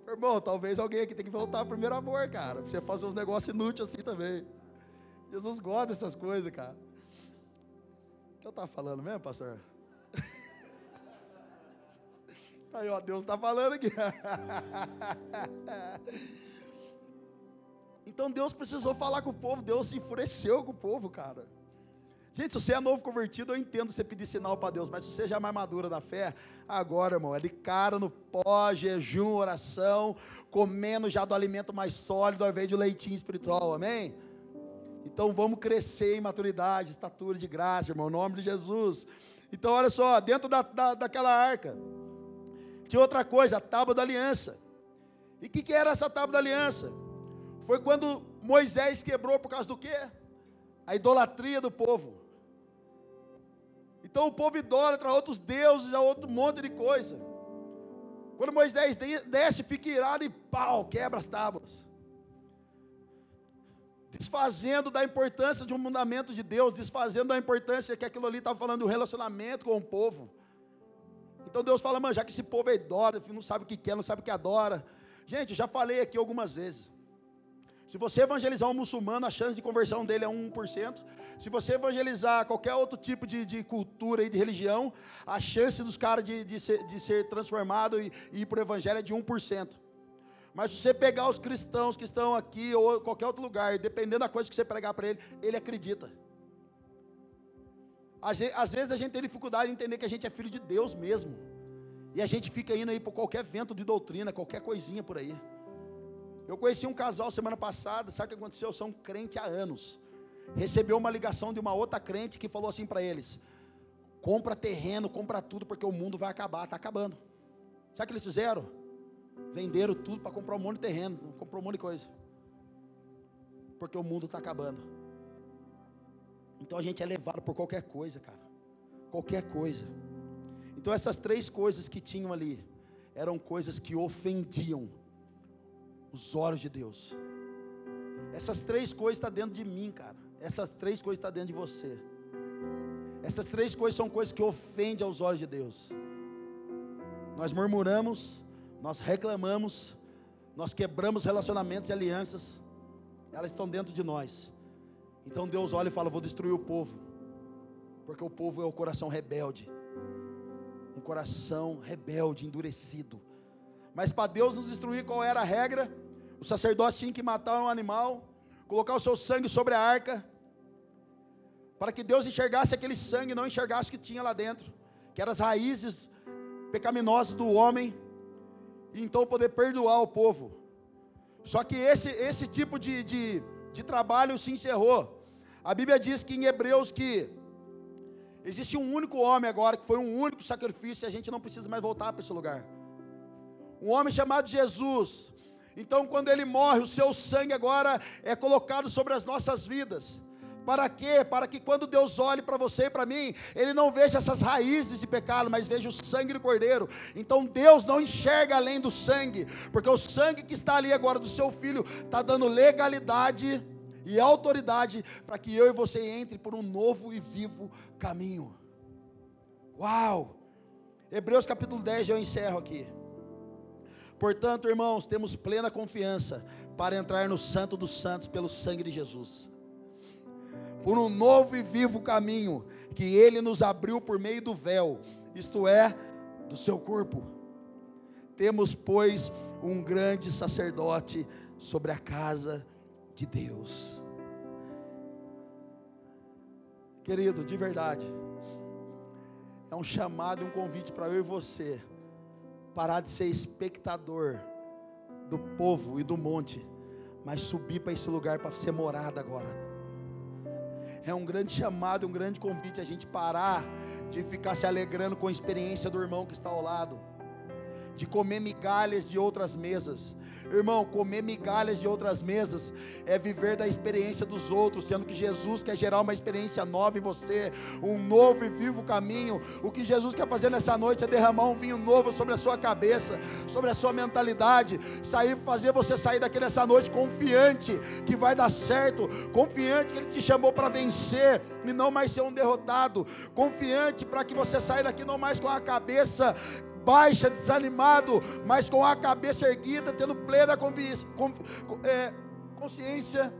Irmão, talvez alguém aqui tenha que voltar ao primeiro amor, cara. Pra você fazer uns negócios inúteis assim também. Jesus gosta dessas coisas, cara. O que eu estava falando mesmo, pastor? *laughs* Aí, ó, Deus está falando aqui. *laughs* então Deus precisou falar com o povo, Deus se enfureceu com o povo, cara. Gente, se você é novo convertido, eu entendo você pedir sinal para Deus, mas se você já é mais madura da fé, agora, irmão, é de cara no pó, jejum, oração, comendo já do alimento mais sólido ao invés de leitinho espiritual, amém? Então vamos crescer em maturidade, estatura de graça, irmão, em nome de Jesus. Então, olha só, dentro da, da, daquela arca, tinha outra coisa, a tábua da aliança. E o que, que era essa tábua da aliança? Foi quando Moisés quebrou por causa do quê? A idolatria do povo. Então o povo idólatra outros deuses, a outro monte de coisa. Quando Moisés desce, fica irado e pau, quebra as tábuas. Desfazendo da importância de um mandamento de Deus, desfazendo da importância que aquilo ali estava falando do relacionamento com o povo. Então Deus fala, mano, já que esse povo é idólatra, não sabe o que quer, não sabe o que adora. Gente, já falei aqui algumas vezes. Se você evangelizar um muçulmano, a chance de conversão dele é 1%. Se você evangelizar qualquer outro tipo de, de cultura e de religião, a chance dos caras de, de, ser, de ser transformado e, e ir para o evangelho é de 1%. Mas se você pegar os cristãos que estão aqui ou qualquer outro lugar, dependendo da coisa que você pregar para ele, ele acredita. Às vezes a gente tem dificuldade de entender que a gente é filho de Deus mesmo. E a gente fica indo aí por qualquer vento de doutrina, qualquer coisinha por aí. Eu conheci um casal semana passada, sabe o que aconteceu? São crente há anos. Recebeu uma ligação de uma outra crente que falou assim para eles: compra terreno, compra tudo, porque o mundo vai acabar, está acabando. Sabe o que eles fizeram? Venderam tudo para comprar um monte de terreno, comprou um monte de coisa. Porque o mundo está acabando. Então a gente é levado por qualquer coisa, cara. Qualquer coisa. Então essas três coisas que tinham ali eram coisas que ofendiam os olhos de Deus. Essas três coisas estão tá dentro de mim, cara. Essas três coisas estão dentro de você. Essas três coisas são coisas que ofendem aos olhos de Deus. Nós murmuramos, nós reclamamos, nós quebramos relacionamentos e alianças. Elas estão dentro de nós. Então Deus olha e fala: Vou destruir o povo, porque o povo é o coração rebelde, um coração rebelde, endurecido. Mas para Deus nos destruir, qual era a regra? O sacerdote tinha que matar um animal, colocar o seu sangue sobre a arca, para que Deus enxergasse aquele sangue, não enxergasse o que tinha lá dentro, que eram as raízes pecaminosas do homem, e então poder perdoar o povo. Só que esse, esse tipo de, de, de trabalho se encerrou. A Bíblia diz que em Hebreus que existe um único homem agora, que foi um único sacrifício, e a gente não precisa mais voltar para esse lugar. Um homem chamado Jesus, então, quando ele morre, o seu sangue agora é colocado sobre as nossas vidas. Para quê? Para que quando Deus olhe para você e para mim, Ele não veja essas raízes de pecado, mas veja o sangue do Cordeiro. Então Deus não enxerga além do sangue, porque o sangue que está ali agora do seu filho está dando legalidade e autoridade para que eu e você entre por um novo e vivo caminho. Uau! Hebreus capítulo 10, eu encerro aqui. Portanto, irmãos, temos plena confiança para entrar no Santo dos Santos pelo sangue de Jesus por um novo e vivo caminho que ele nos abriu por meio do véu, isto é, do seu corpo. Temos, pois, um grande sacerdote sobre a casa de Deus. Querido, de verdade, é um chamado, um convite para eu e você parar de ser espectador do povo e do monte, mas subir para esse lugar para ser morada agora é um grande chamado, um grande convite a gente parar de ficar se alegrando com a experiência do irmão que está ao lado, de comer migalhas de outras mesas, Irmão, comer migalhas de outras mesas é viver da experiência dos outros, sendo que Jesus quer gerar uma experiência nova em você, um novo e vivo caminho. O que Jesus quer fazer nessa noite é derramar um vinho novo sobre a sua cabeça, sobre a sua mentalidade, sair fazer você sair daqui nessa noite confiante que vai dar certo, confiante que ele te chamou para vencer e não mais ser um derrotado, confiante para que você saia daqui não mais com a cabeça baixa, desanimado, mas com a cabeça erguida, tendo plena é, consciência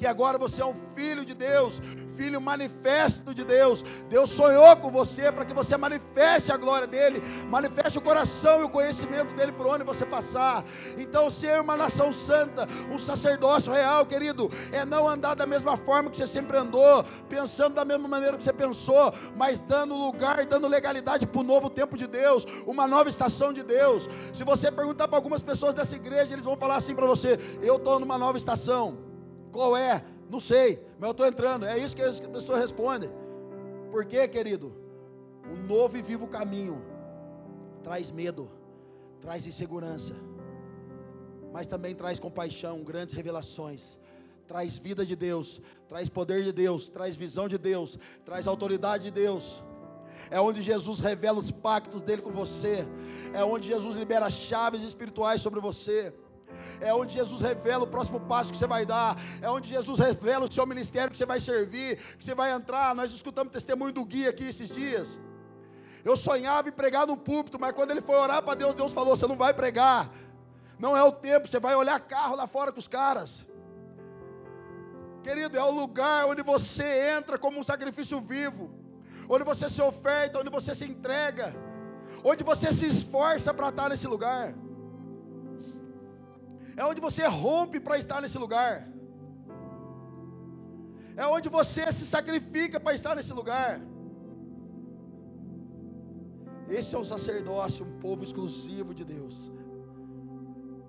que agora você é um filho de Deus, filho manifesto de Deus. Deus sonhou com você para que você manifeste a glória dele, manifeste o coração e o conhecimento dele por onde você passar. Então, ser uma nação santa, um sacerdócio real, querido, é não andar da mesma forma que você sempre andou, pensando da mesma maneira que você pensou, mas dando lugar, dando legalidade para o novo tempo de Deus, uma nova estação de Deus. Se você perguntar para algumas pessoas dessa igreja, eles vão falar assim para você: Eu estou numa nova estação. Qual é? Não sei, mas eu estou entrando. É isso que as pessoas respondem. Por quê, querido? O novo e vivo caminho traz medo, traz insegurança, mas também traz compaixão, grandes revelações, traz vida de Deus, traz poder de Deus, traz visão de Deus, traz autoridade de Deus. É onde Jesus revela os pactos dele com você, é onde Jesus libera chaves espirituais sobre você é onde Jesus revela o próximo passo que você vai dar, é onde Jesus revela o seu ministério que você vai servir, que você vai entrar. Nós escutamos testemunho do guia aqui esses dias. Eu sonhava em pregar no púlpito, mas quando ele foi orar para Deus, Deus falou: Você não vai pregar, não é o tempo, você vai olhar carro lá fora com os caras. Querido, é o lugar onde você entra como um sacrifício vivo, onde você se oferta, onde você se entrega, onde você se esforça para estar nesse lugar é onde você rompe para estar nesse lugar, é onde você se sacrifica para estar nesse lugar. Esse é o sacerdócio, um povo exclusivo de Deus.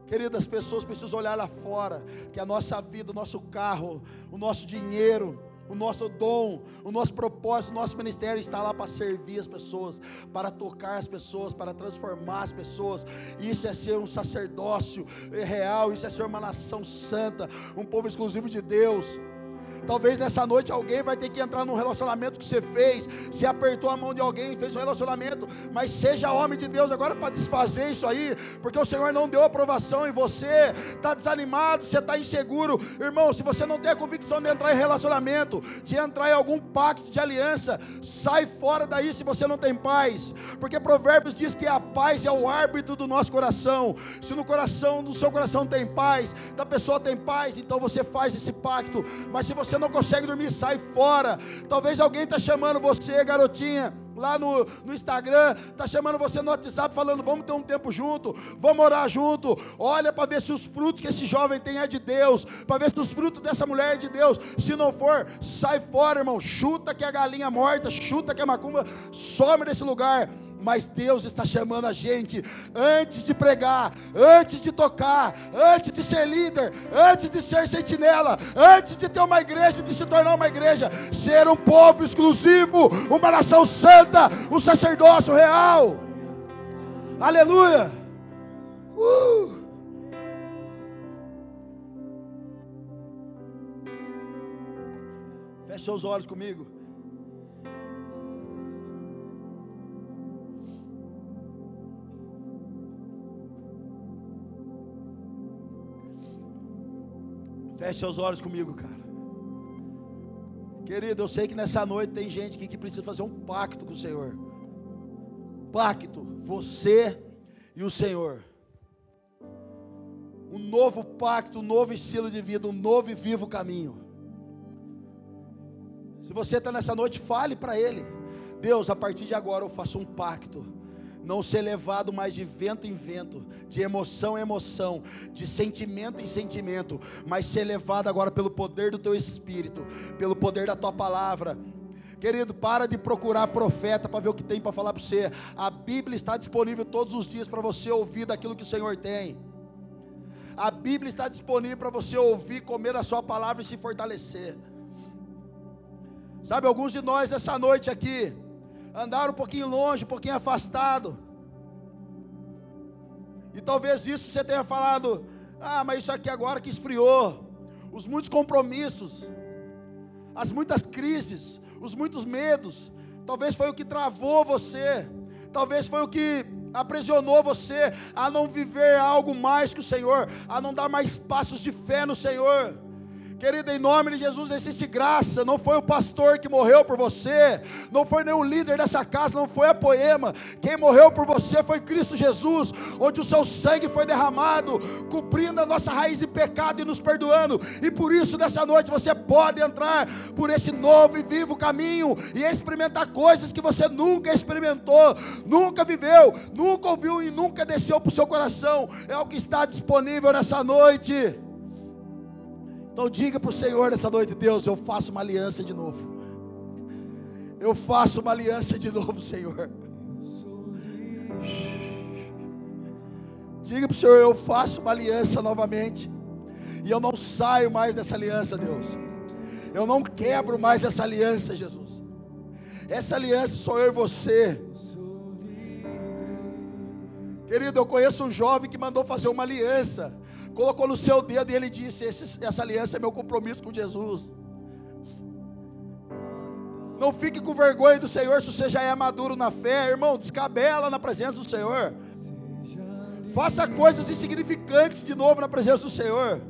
Queridas, as pessoas precisam olhar lá fora, que a nossa vida, o nosso carro, o nosso dinheiro, o nosso dom, o nosso propósito, o nosso ministério está lá para servir as pessoas, para tocar as pessoas, para transformar as pessoas. Isso é ser um sacerdócio real, isso é ser uma nação santa, um povo exclusivo de Deus. Talvez nessa noite alguém vai ter que entrar num relacionamento que você fez, se apertou a mão de alguém, fez um relacionamento, mas seja homem de Deus agora para desfazer isso aí, porque o Senhor não deu aprovação em você, está desanimado, você está inseguro, irmão. Se você não tem a convicção de entrar em relacionamento, de entrar em algum pacto de aliança, sai fora daí se você não tem paz, porque Provérbios diz que a paz é o árbitro do nosso coração. Se no coração do seu coração tem paz, da pessoa tem paz, então você faz esse pacto, mas se você você não consegue dormir, sai fora. Talvez alguém está chamando você, garotinha, lá no, no Instagram, está chamando você no WhatsApp, falando: vamos ter um tempo junto, vamos orar junto. Olha para ver se os frutos que esse jovem tem é de Deus, para ver se os frutos dessa mulher é de Deus. Se não for, sai fora, irmão. Chuta que a galinha morta, chuta que a macumba some desse lugar mas Deus está chamando a gente antes de pregar, antes de tocar, antes de ser líder, antes de ser sentinela, antes de ter uma igreja, de se tornar uma igreja, ser um povo exclusivo, uma nação santa, um sacerdócio real. Aleluia! Uh! Feche seus olhos comigo. Feche seus olhos comigo, cara. Querido, eu sei que nessa noite tem gente aqui que precisa fazer um pacto com o Senhor. Pacto, você e o Senhor. Um novo pacto, um novo estilo de vida, um novo e vivo caminho. Se você está nessa noite, fale para Ele: Deus, a partir de agora eu faço um pacto não ser levado mais de vento em vento, de emoção em emoção, de sentimento em sentimento, mas ser levado agora pelo poder do teu espírito, pelo poder da tua palavra. Querido, para de procurar profeta para ver o que tem para falar para você. A Bíblia está disponível todos os dias para você ouvir daquilo que o Senhor tem. A Bíblia está disponível para você ouvir, comer a sua palavra e se fortalecer. Sabe, alguns de nós essa noite aqui, andar um pouquinho longe, um pouquinho afastado. E talvez isso você tenha falado, ah, mas isso aqui agora que esfriou. Os muitos compromissos, as muitas crises, os muitos medos, talvez foi o que travou você, talvez foi o que aprisionou você a não viver algo mais que o Senhor, a não dar mais passos de fé no Senhor. Querido, em nome de Jesus, existe graça. Não foi o pastor que morreu por você, não foi o líder dessa casa, não foi a poema. Quem morreu por você foi Cristo Jesus, onde o seu sangue foi derramado, cobrindo a nossa raiz de pecado e nos perdoando. E por isso, nessa noite, você pode entrar por esse novo e vivo caminho e experimentar coisas que você nunca experimentou, nunca viveu, nunca ouviu e nunca desceu para o seu coração. É o que está disponível nessa noite. Então diga para o Senhor nessa noite, Deus, eu faço uma aliança de novo. Eu faço uma aliança de novo, Senhor. Diga para o Senhor, eu faço uma aliança novamente. E eu não saio mais dessa aliança, Deus. Eu não quebro mais essa aliança, Jesus. Essa aliança sou eu e você. Querido, eu conheço um jovem que mandou fazer uma aliança colocou no seu dedo e ele disse: Essa aliança é meu compromisso com Jesus. Não fique com vergonha do Senhor se você já é maduro na fé, irmão. Descabela na presença do Senhor. Faça coisas insignificantes de novo na presença do Senhor.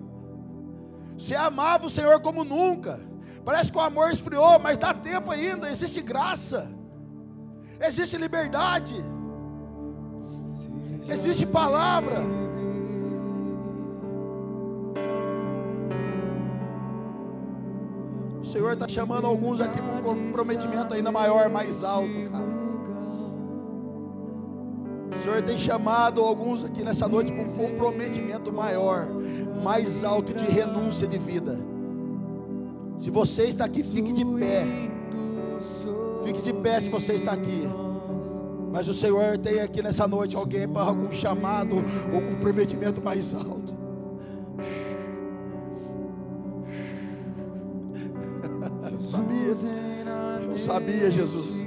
Você amava o Senhor como nunca. Parece que o amor esfriou, mas dá tempo ainda. Existe graça, existe liberdade, existe palavra. O Senhor está chamando alguns aqui para um comprometimento ainda maior, mais alto, cara. O Senhor tem chamado alguns aqui nessa noite para um comprometimento maior, mais alto de renúncia de vida. Se você está aqui, fique de pé. Fique de pé se você está aqui. Mas o Senhor tem aqui nessa noite alguém para algum chamado ou comprometimento mais alto. Sabia. Jesus.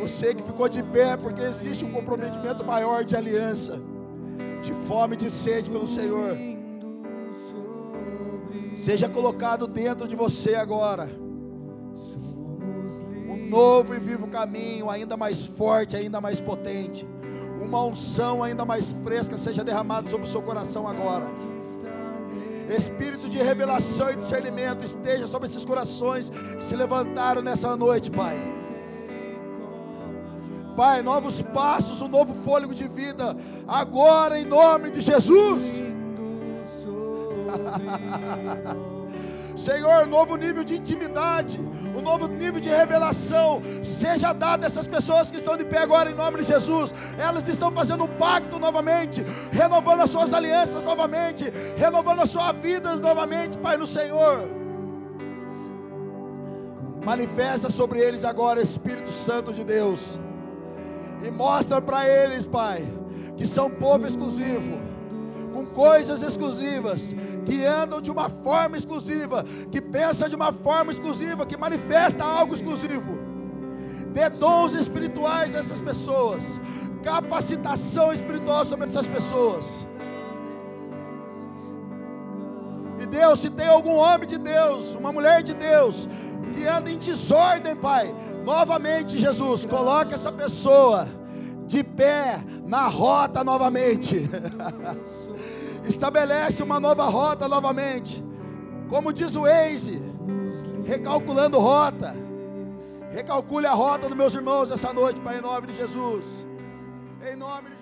Você que ficou de pé, porque existe um comprometimento maior de aliança, de fome e de sede pelo Senhor. Seja colocado dentro de você agora um novo e vivo caminho, ainda mais forte, ainda mais potente uma unção ainda mais fresca seja derramada sobre o seu coração agora. Espírito de revelação e discernimento esteja sobre esses corações que se levantaram nessa noite, Pai. Pai, novos passos, um novo fôlego de vida, agora em nome de Jesus. *laughs* Senhor, novo nível de intimidade, um novo nível de revelação, seja dado a essas pessoas que estão de pé agora em nome de Jesus. Elas estão fazendo um pacto novamente, renovando as suas alianças novamente, renovando as suas vidas novamente, Pai, no Senhor. Manifesta sobre eles agora, Espírito Santo de Deus, e mostra para eles, Pai, que são povo exclusivo com coisas exclusivas, que andam de uma forma exclusiva, que pensa de uma forma exclusiva, que manifesta algo exclusivo. Dê dons espirituais a essas pessoas, capacitação espiritual sobre essas pessoas. Deus, se tem algum homem de Deus, uma mulher de Deus, que anda em desordem, Pai, novamente, Jesus, coloque essa pessoa de pé na rota novamente. *laughs* Estabelece uma nova rota novamente. Como diz o Waze, recalculando rota. Recalcule a rota dos meus irmãos essa noite, Pai, em nome de Jesus. Em nome de.